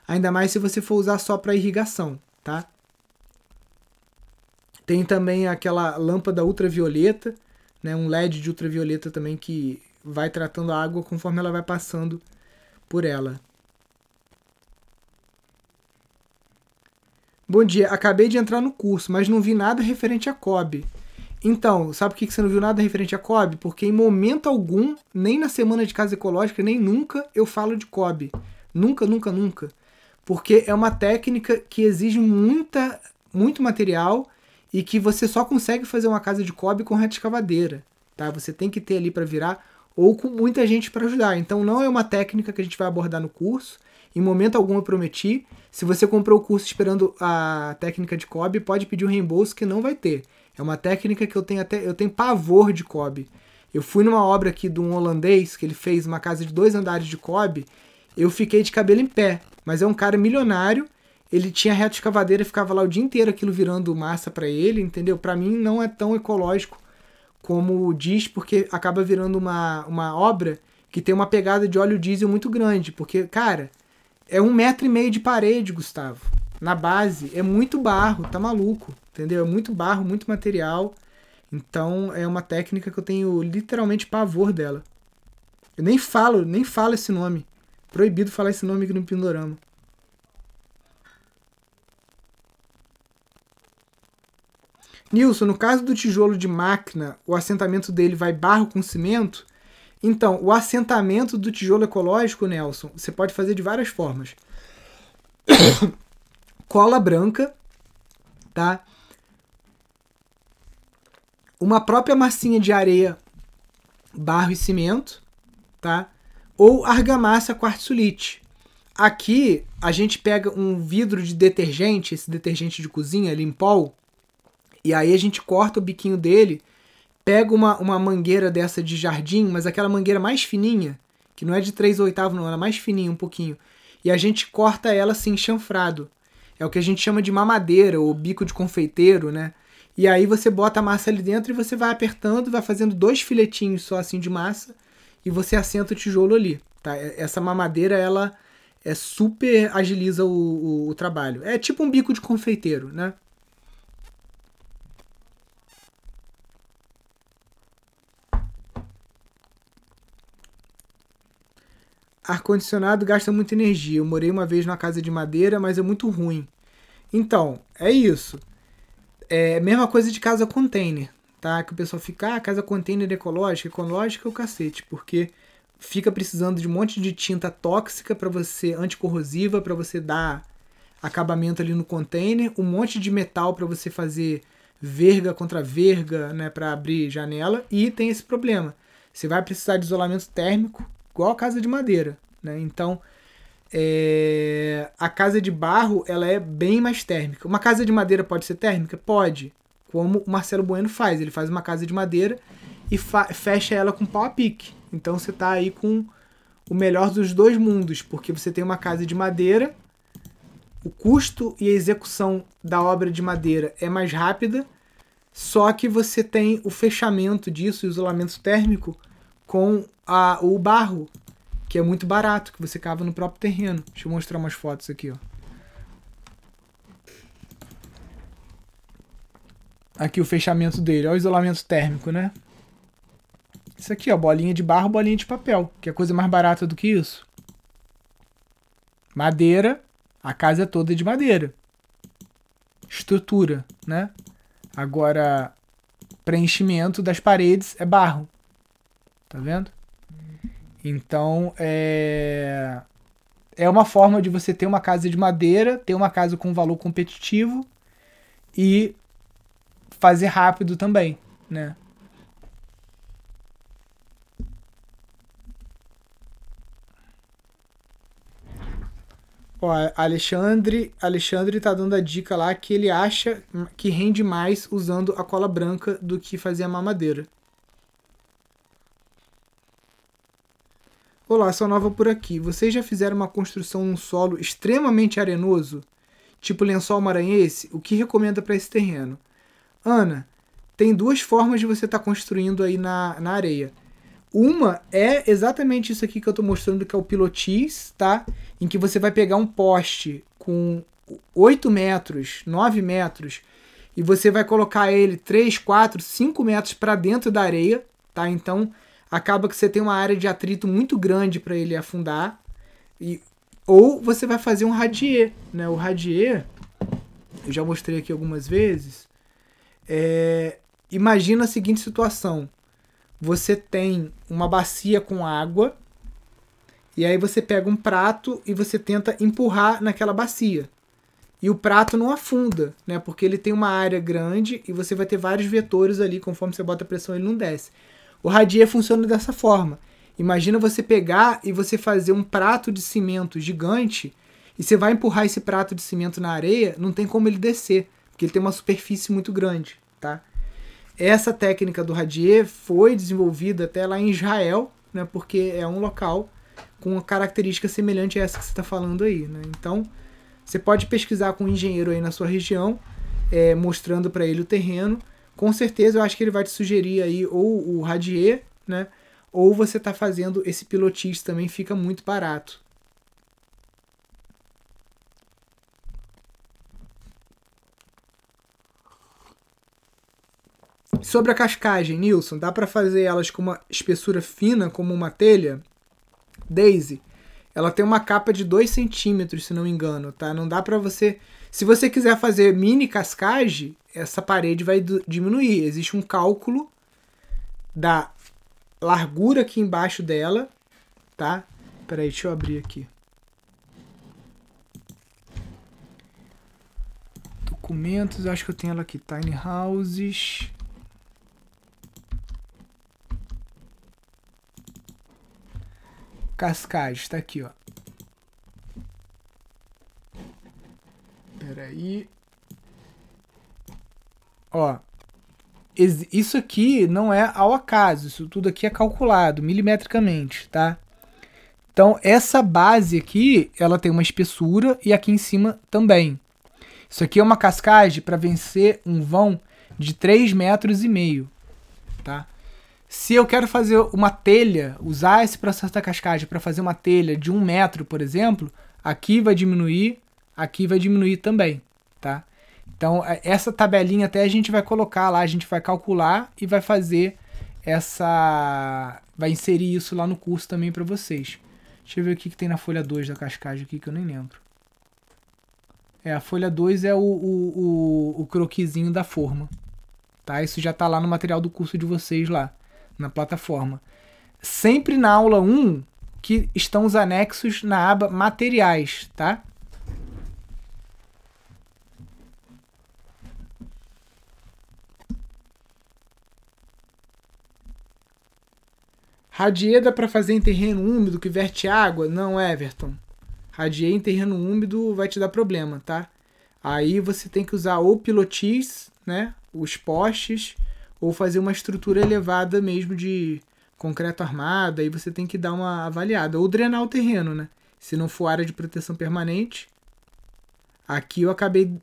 Ainda mais se você for usar só para irrigação, tá? Tem também aquela lâmpada ultravioleta, né, um LED de ultravioleta também que vai tratando a água conforme ela vai passando por ela. Bom dia, acabei de entrar no curso, mas não vi nada referente a COB. Então, sabe por que você não viu nada referente a COB? Porque em momento algum, nem na semana de casa ecológica, nem nunca eu falo de COB. Nunca, nunca, nunca. Porque é uma técnica que exige muita, muito material e que você só consegue fazer uma casa de COB com reta escavadeira. Tá? Você tem que ter ali para virar ou com muita gente para ajudar. Então não é uma técnica que a gente vai abordar no curso. Em momento algum eu prometi. Se você comprou o curso esperando a técnica de COB, pode pedir um reembolso que não vai ter. É uma técnica que eu tenho até eu tenho pavor de Kobe. Eu fui numa obra aqui de um holandês que ele fez uma casa de dois andares de Kobe. Eu fiquei de cabelo em pé, mas é um cara milionário. Ele tinha reto escavadeira e ficava lá o dia inteiro aquilo virando massa para ele, entendeu? Para mim não é tão ecológico como diz, porque acaba virando uma, uma obra que tem uma pegada de óleo diesel muito grande. Porque, cara, é um metro e meio de parede, Gustavo. Na base é muito barro, tá maluco entendeu? É muito barro, muito material. Então é uma técnica que eu tenho literalmente pavor dela. Eu nem falo, nem falo esse nome. Proibido falar esse nome aqui no Pindorama. Nilson, no caso do tijolo de máquina, o assentamento dele vai barro com cimento? Então, o assentamento do tijolo ecológico, Nelson, você pode fazer de várias formas. Cola branca, tá? Uma própria massinha de areia, barro e cimento, tá? Ou argamassa quartzolite. Aqui a gente pega um vidro de detergente, esse detergente de cozinha, Limpol, e aí a gente corta o biquinho dele, pega uma, uma mangueira dessa de jardim, mas aquela mangueira mais fininha, que não é de 3 oitavos não, ela é mais fininha um pouquinho, e a gente corta ela assim chanfrado. É o que a gente chama de mamadeira ou bico de confeiteiro, né? E aí você bota a massa ali dentro e você vai apertando, vai fazendo dois filetinhos só assim de massa e você assenta o tijolo ali, tá? Essa mamadeira ela é super agiliza o, o, o trabalho. É tipo um bico de confeiteiro, né? Ar-condicionado gasta muita energia. Eu morei uma vez numa casa de madeira, mas é muito ruim. Então, é isso. É mesma coisa de casa container, tá? Que o pessoal fica, ah, casa container ecológica, ecológica é o cacete, porque fica precisando de um monte de tinta tóxica para você, anticorrosiva, para você dar acabamento ali no container, um monte de metal para você fazer verga contra verga, né, para abrir janela, e tem esse problema. Você vai precisar de isolamento térmico, igual a casa de madeira, né? Então, é, a casa de barro ela é bem mais térmica. Uma casa de madeira pode ser térmica? Pode. Como o Marcelo Bueno faz. Ele faz uma casa de madeira e fecha ela com pau a pique. Então você está aí com o melhor dos dois mundos, porque você tem uma casa de madeira, o custo e a execução da obra de madeira é mais rápida, só que você tem o fechamento disso, o isolamento térmico, com a, o barro, que é muito barato, que você cava no próprio terreno. Deixa eu mostrar umas fotos aqui, ó. Aqui o fechamento dele, olha o isolamento térmico, né? Isso aqui, ó, bolinha de barro, bolinha de papel. Que é coisa mais barata do que isso. Madeira, a casa é toda de madeira. Estrutura, né? Agora, preenchimento das paredes é barro. Tá vendo? Então, é é uma forma de você ter uma casa de madeira, ter uma casa com valor competitivo e fazer rápido também, né? Ó, Alexandre, Alexandre tá dando a dica lá que ele acha que rende mais usando a cola branca do que fazer a mamadeira. Olá, sou nova por aqui. Vocês já fizeram uma construção num solo extremamente arenoso, tipo lençol maranhense? O que recomenda para esse terreno? Ana, tem duas formas de você estar tá construindo aí na, na areia. Uma é exatamente isso aqui que eu estou mostrando, que é o pilotis, tá? Em que você vai pegar um poste com 8 metros, 9 metros, e você vai colocar ele 3, 4, 5 metros para dentro da areia, tá? Então, acaba que você tem uma área de atrito muito grande para ele afundar. E, ou você vai fazer um radier, né? O radier, eu já mostrei aqui algumas vezes. É, imagina a seguinte situação: você tem uma bacia com água e aí você pega um prato e você tenta empurrar naquela bacia. E o prato não afunda, né? Porque ele tem uma área grande e você vai ter vários vetores ali, conforme você bota pressão ele não desce. O radier funciona dessa forma. Imagina você pegar e você fazer um prato de cimento gigante e você vai empurrar esse prato de cimento na areia, não tem como ele descer, porque ele tem uma superfície muito grande, tá? Essa técnica do radier foi desenvolvida até lá em Israel, né? Porque é um local com uma característica semelhante a essa que você está falando aí, né? Então, você pode pesquisar com um engenheiro aí na sua região, é, mostrando para ele o terreno com certeza eu acho que ele vai te sugerir aí ou o Radier, né? Ou você tá fazendo esse pilotis também fica muito barato. Sobre a cascagem, Nilson, dá para fazer elas com uma espessura fina, como uma telha? Daisy, ela tem uma capa de 2 centímetros, se não me engano, tá? Não dá para você... Se você quiser fazer mini cascagem, essa parede vai diminuir. Existe um cálculo da largura aqui embaixo dela, tá? Peraí, deixa eu abrir aqui. Documentos, acho que eu tenho ela aqui. Tiny Houses. Cascais, tá aqui, ó. Peraí. Ó, isso aqui não é ao acaso, isso tudo aqui é calculado milimetricamente, tá? Então, essa base aqui, ela tem uma espessura e aqui em cima também. Isso aqui é uma cascagem para vencer um vão de 3 metros e meio, tá? Se eu quero fazer uma telha, usar esse processo da cascagem para fazer uma telha de um metro, por exemplo, aqui vai diminuir, aqui vai diminuir também, tá? Então, é, essa tabelinha até a gente vai colocar lá, a gente vai calcular e vai fazer essa. Vai inserir isso lá no curso também para vocês. Deixa eu ver o que, que tem na folha 2 da cascagem aqui que eu nem lembro. É, a folha 2 é o, o, o, o croquisinho da forma. Tá? Isso já está lá no material do curso de vocês lá, na plataforma. Sempre na aula 1 que estão os anexos na aba materiais, tá? Radieda para fazer em terreno úmido que verte água? Não, Everton. Radier em terreno úmido vai te dar problema, tá? Aí você tem que usar ou pilotis, né? Os postes, ou fazer uma estrutura elevada mesmo de concreto armado. Aí você tem que dar uma avaliada. Ou drenar o terreno, né? Se não for área de proteção permanente. Aqui eu acabei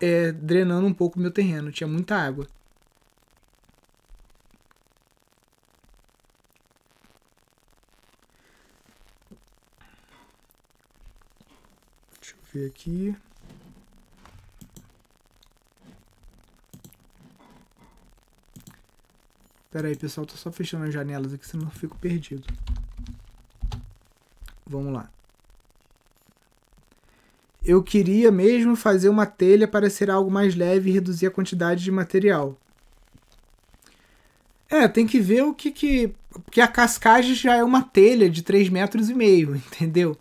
é, drenando um pouco meu terreno, tinha muita água. Ver aqui. Pera aí, pessoal, tô só fechando as janelas aqui, senão eu fico perdido. Vamos lá. Eu queria mesmo fazer uma telha para ser algo mais leve e reduzir a quantidade de material. É, tem que ver o que que... Porque a cascagem já é uma telha de 3 metros e meio, entendeu?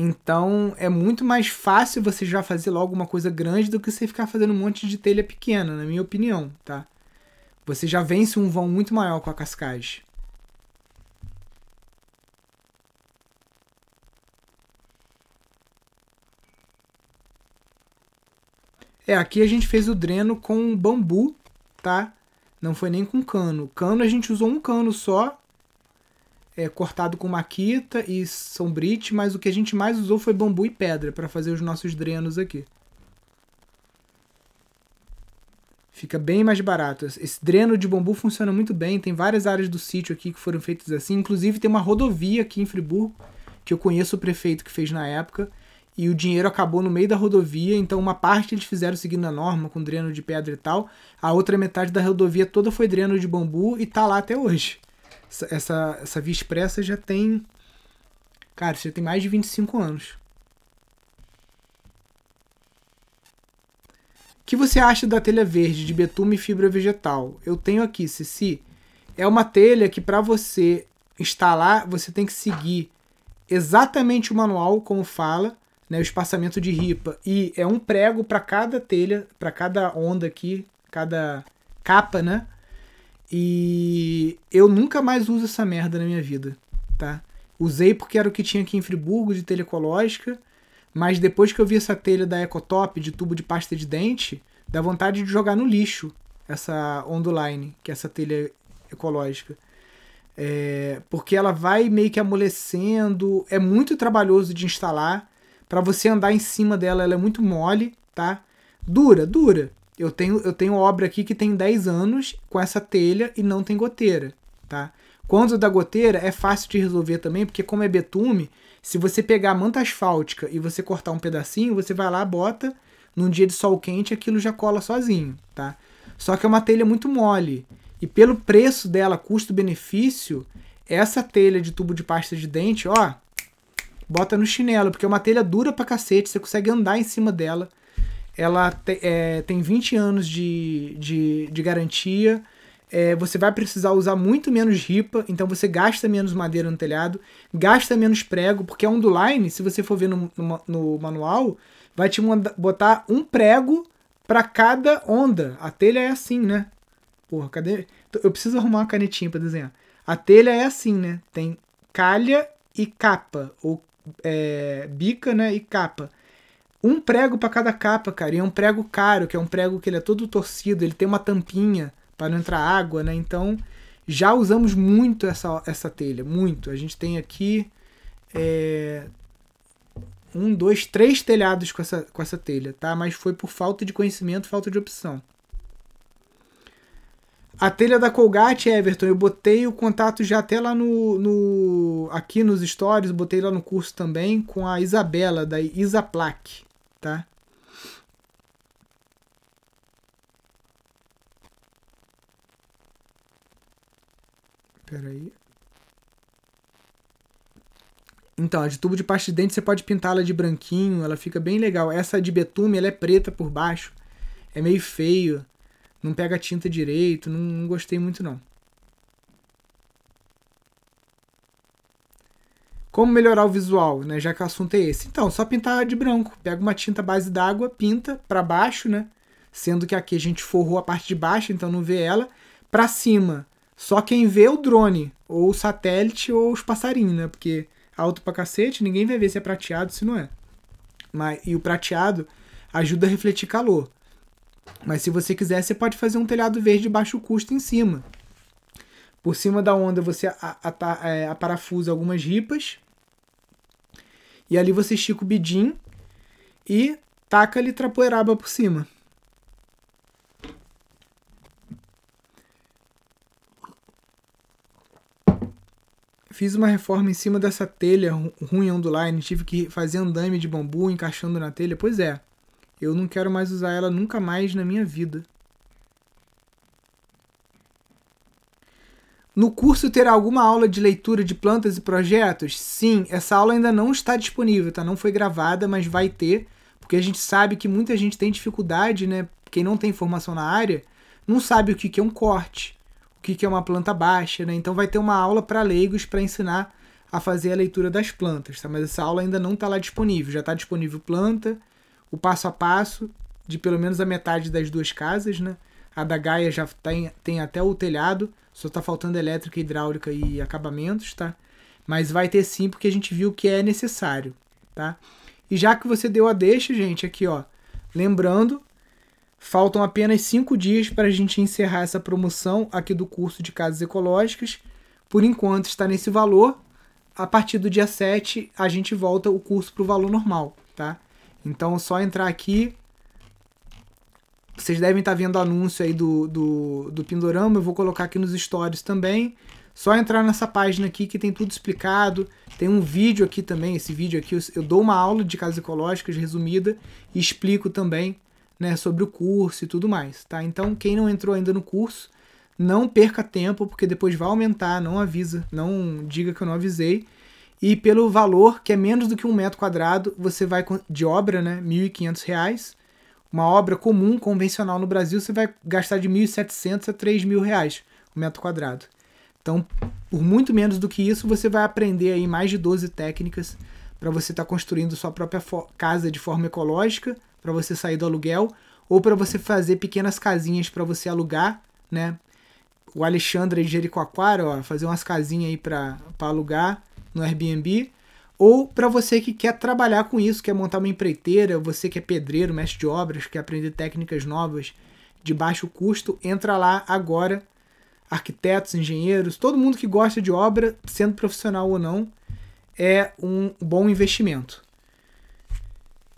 Então é muito mais fácil você já fazer logo uma coisa grande do que você ficar fazendo um monte de telha pequena, na minha opinião, tá? você já vence um vão muito maior com a cascagem. É, aqui a gente fez o dreno com bambu, tá? Não foi nem com cano. Cano a gente usou um cano só, é, cortado com maquita e sombrite, mas o que a gente mais usou foi bambu e pedra para fazer os nossos drenos aqui. Fica bem mais barato. Esse dreno de bambu funciona muito bem. Tem várias áreas do sítio aqui que foram feitas assim. Inclusive tem uma rodovia aqui em Friburgo, que eu conheço o prefeito que fez na época. E o dinheiro acabou no meio da rodovia, então uma parte eles fizeram seguindo a norma, com dreno de pedra e tal. A outra metade da rodovia toda foi dreno de bambu e tá lá até hoje. Essa, essa, via expressa já tem. Cara, já tem mais de 25 anos. que você acha da telha verde de betume e fibra vegetal? Eu tenho aqui, Cici. É uma telha que para você instalar, você tem que seguir exatamente o manual como fala, né, o espaçamento de ripa e é um prego para cada telha, para cada onda aqui, cada capa, né? E eu nunca mais uso essa merda na minha vida, tá? Usei porque era o que tinha aqui em Friburgo de telha ecológica mas depois que eu vi essa telha da Ecotop de tubo de pasta de dente, dá vontade de jogar no lixo essa Onduline, que é essa telha ecológica. É, porque ela vai meio que amolecendo, é muito trabalhoso de instalar. Para você andar em cima dela, ela é muito mole, tá? Dura, dura. Eu tenho, eu tenho obra aqui que tem 10 anos com essa telha e não tem goteira, tá? Quando da goteira é fácil de resolver também, porque como é betume, se você pegar a manta asfáltica e você cortar um pedacinho, você vai lá, bota, num dia de sol quente aquilo já cola sozinho, tá? Só que é uma telha muito mole. E pelo preço dela, custo-benefício, essa telha de tubo de pasta de dente, ó, bota no chinelo, porque é uma telha dura pra cacete, você consegue andar em cima dela. Ela te, é, tem 20 anos de, de, de garantia é, você vai precisar usar muito menos ripa, então você gasta menos madeira no telhado, gasta menos prego, porque a Onduline, se você for ver no, no, no manual, vai te botar um prego para cada onda. A telha é assim, né? Porra, cadê? Eu preciso arrumar uma canetinha para desenhar. A telha é assim, né? Tem calha e capa, ou é, bica, né? E capa. Um prego para cada capa, cara. E é um prego caro, que é um prego que ele é todo torcido, ele tem uma tampinha para não entrar água, né? Então já usamos muito essa, essa telha, muito. A gente tem aqui é, um, dois, três telhados com essa, com essa telha, tá? Mas foi por falta de conhecimento, falta de opção. A telha da Colgate, Everton, eu botei o contato já até lá no, no aqui nos stories, botei lá no curso também com a Isabela da Isaplac, tá? Pera aí. Então, a de tubo de pasta de dente você pode pintá-la de branquinho, ela fica bem legal. Essa de betume, ela é preta por baixo. É meio feio. Não pega tinta direito, não, não gostei muito não. Como melhorar o visual, né? Já que o assunto é esse. Então, só pintar de branco. Pega uma tinta base d'água, pinta para baixo, né? Sendo que aqui a gente forrou a parte de baixo, então não vê ela. Para cima, só quem vê o drone, ou o satélite, ou os passarinhos, né? Porque alto pra cacete, ninguém vai ver se é prateado, se não é. Mas, e o prateado ajuda a refletir calor. Mas se você quiser, você pode fazer um telhado verde de baixo custo em cima. Por cima da onda você é, aparafusa algumas ripas. E ali você estica o bidim e taca ali trapoeraba por cima. Fiz uma reforma em cima dessa telha ruim onduline, tive que fazer andame de bambu encaixando na telha. Pois é, eu não quero mais usar ela nunca mais na minha vida. No curso terá alguma aula de leitura de plantas e projetos? Sim, essa aula ainda não está disponível, tá? Não foi gravada, mas vai ter, porque a gente sabe que muita gente tem dificuldade, né? Quem não tem formação na área, não sabe o que é um corte o que é uma planta baixa, né? Então vai ter uma aula para leigos para ensinar a fazer a leitura das plantas, tá? Mas essa aula ainda não está lá disponível. Já está disponível planta, o passo a passo de pelo menos a metade das duas casas, né? A da Gaia já tem, tem até o telhado, só está faltando elétrica, hidráulica e acabamentos, tá? Mas vai ter sim, porque a gente viu que é necessário, tá? E já que você deu a deixa, gente, aqui ó, lembrando Faltam apenas cinco dias para a gente encerrar essa promoção aqui do curso de casas ecológicas. Por enquanto está nesse valor. A partir do dia 7 a gente volta o curso para o valor normal, tá? Então é só entrar aqui. Vocês devem estar vendo o anúncio aí do, do, do Pindorama. Eu vou colocar aqui nos stories também. Só entrar nessa página aqui que tem tudo explicado. Tem um vídeo aqui também. Esse vídeo aqui eu, eu dou uma aula de casas ecológicas resumida e explico também né, sobre o curso e tudo mais, tá? Então, quem não entrou ainda no curso, não perca tempo, porque depois vai aumentar, não avisa, não diga que eu não avisei. E pelo valor, que é menos do que um metro quadrado, você vai de obra, né, R$ 1.500. Uma obra comum, convencional no Brasil, você vai gastar de R$ 1.700 a 3.000 reais o metro quadrado. Então, por muito menos do que isso, você vai aprender aí mais de 12 técnicas para você estar tá construindo sua própria casa de forma ecológica, para você sair do aluguel ou para você fazer pequenas casinhas para você alugar, né? O Alexandre de Jericoacoara, ó, fazer umas casinhas aí para alugar no Airbnb, ou para você que quer trabalhar com isso, quer montar uma empreiteira, você que é pedreiro, mestre de obras, quer aprender técnicas novas de baixo custo, entra lá agora. Arquitetos, engenheiros, todo mundo que gosta de obra, sendo profissional ou não, é um bom investimento.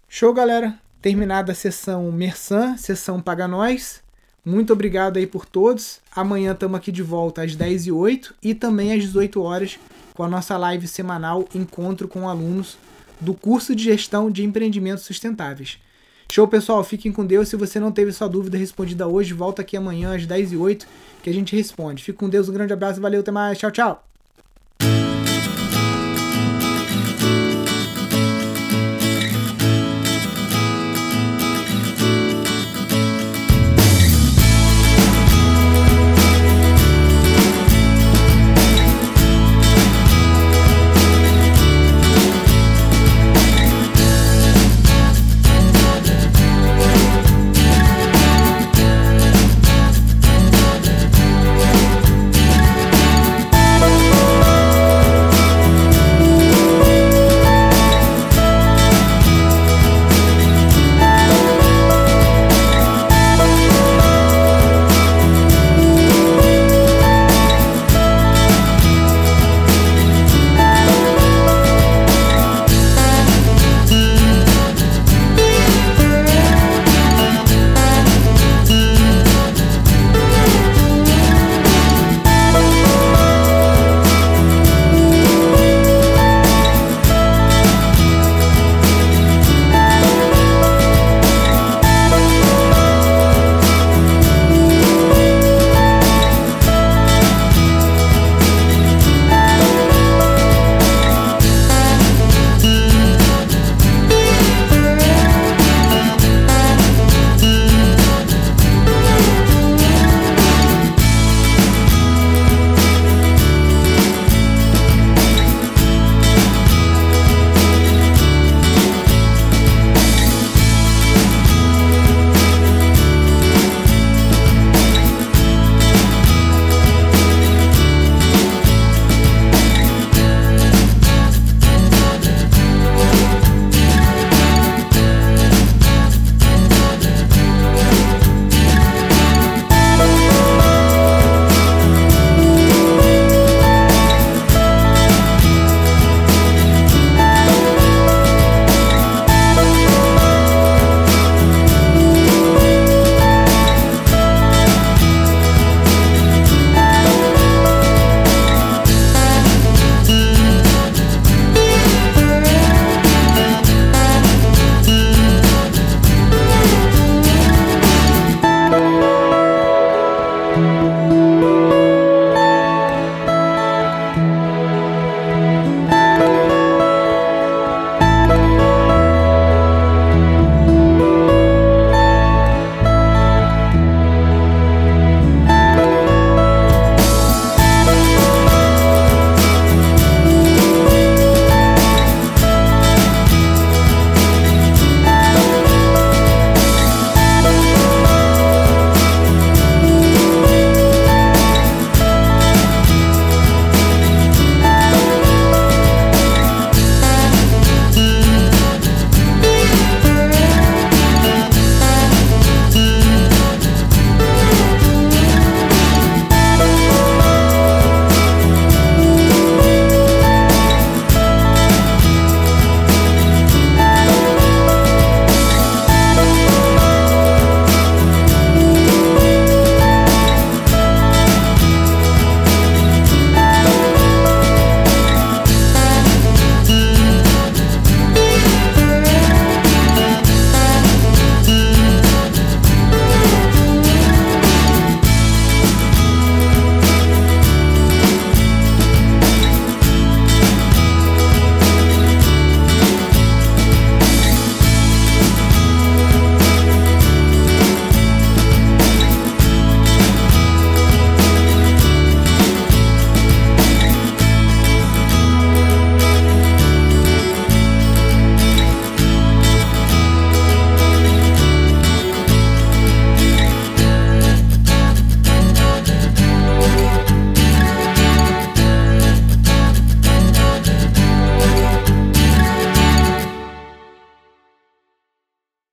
Show, galera? Terminada a sessão Mersan, sessão Paga Nós. Muito obrigado aí por todos. Amanhã estamos aqui de volta às 10 e 08 e também às 18 horas com a nossa live semanal Encontro com Alunos do curso de Gestão de Empreendimentos Sustentáveis. Show, pessoal. Fiquem com Deus. Se você não teve sua dúvida respondida hoje, volta aqui amanhã às 10 e 08 que a gente responde. Fique com Deus. Um grande abraço. Valeu. Até mais. Tchau, tchau.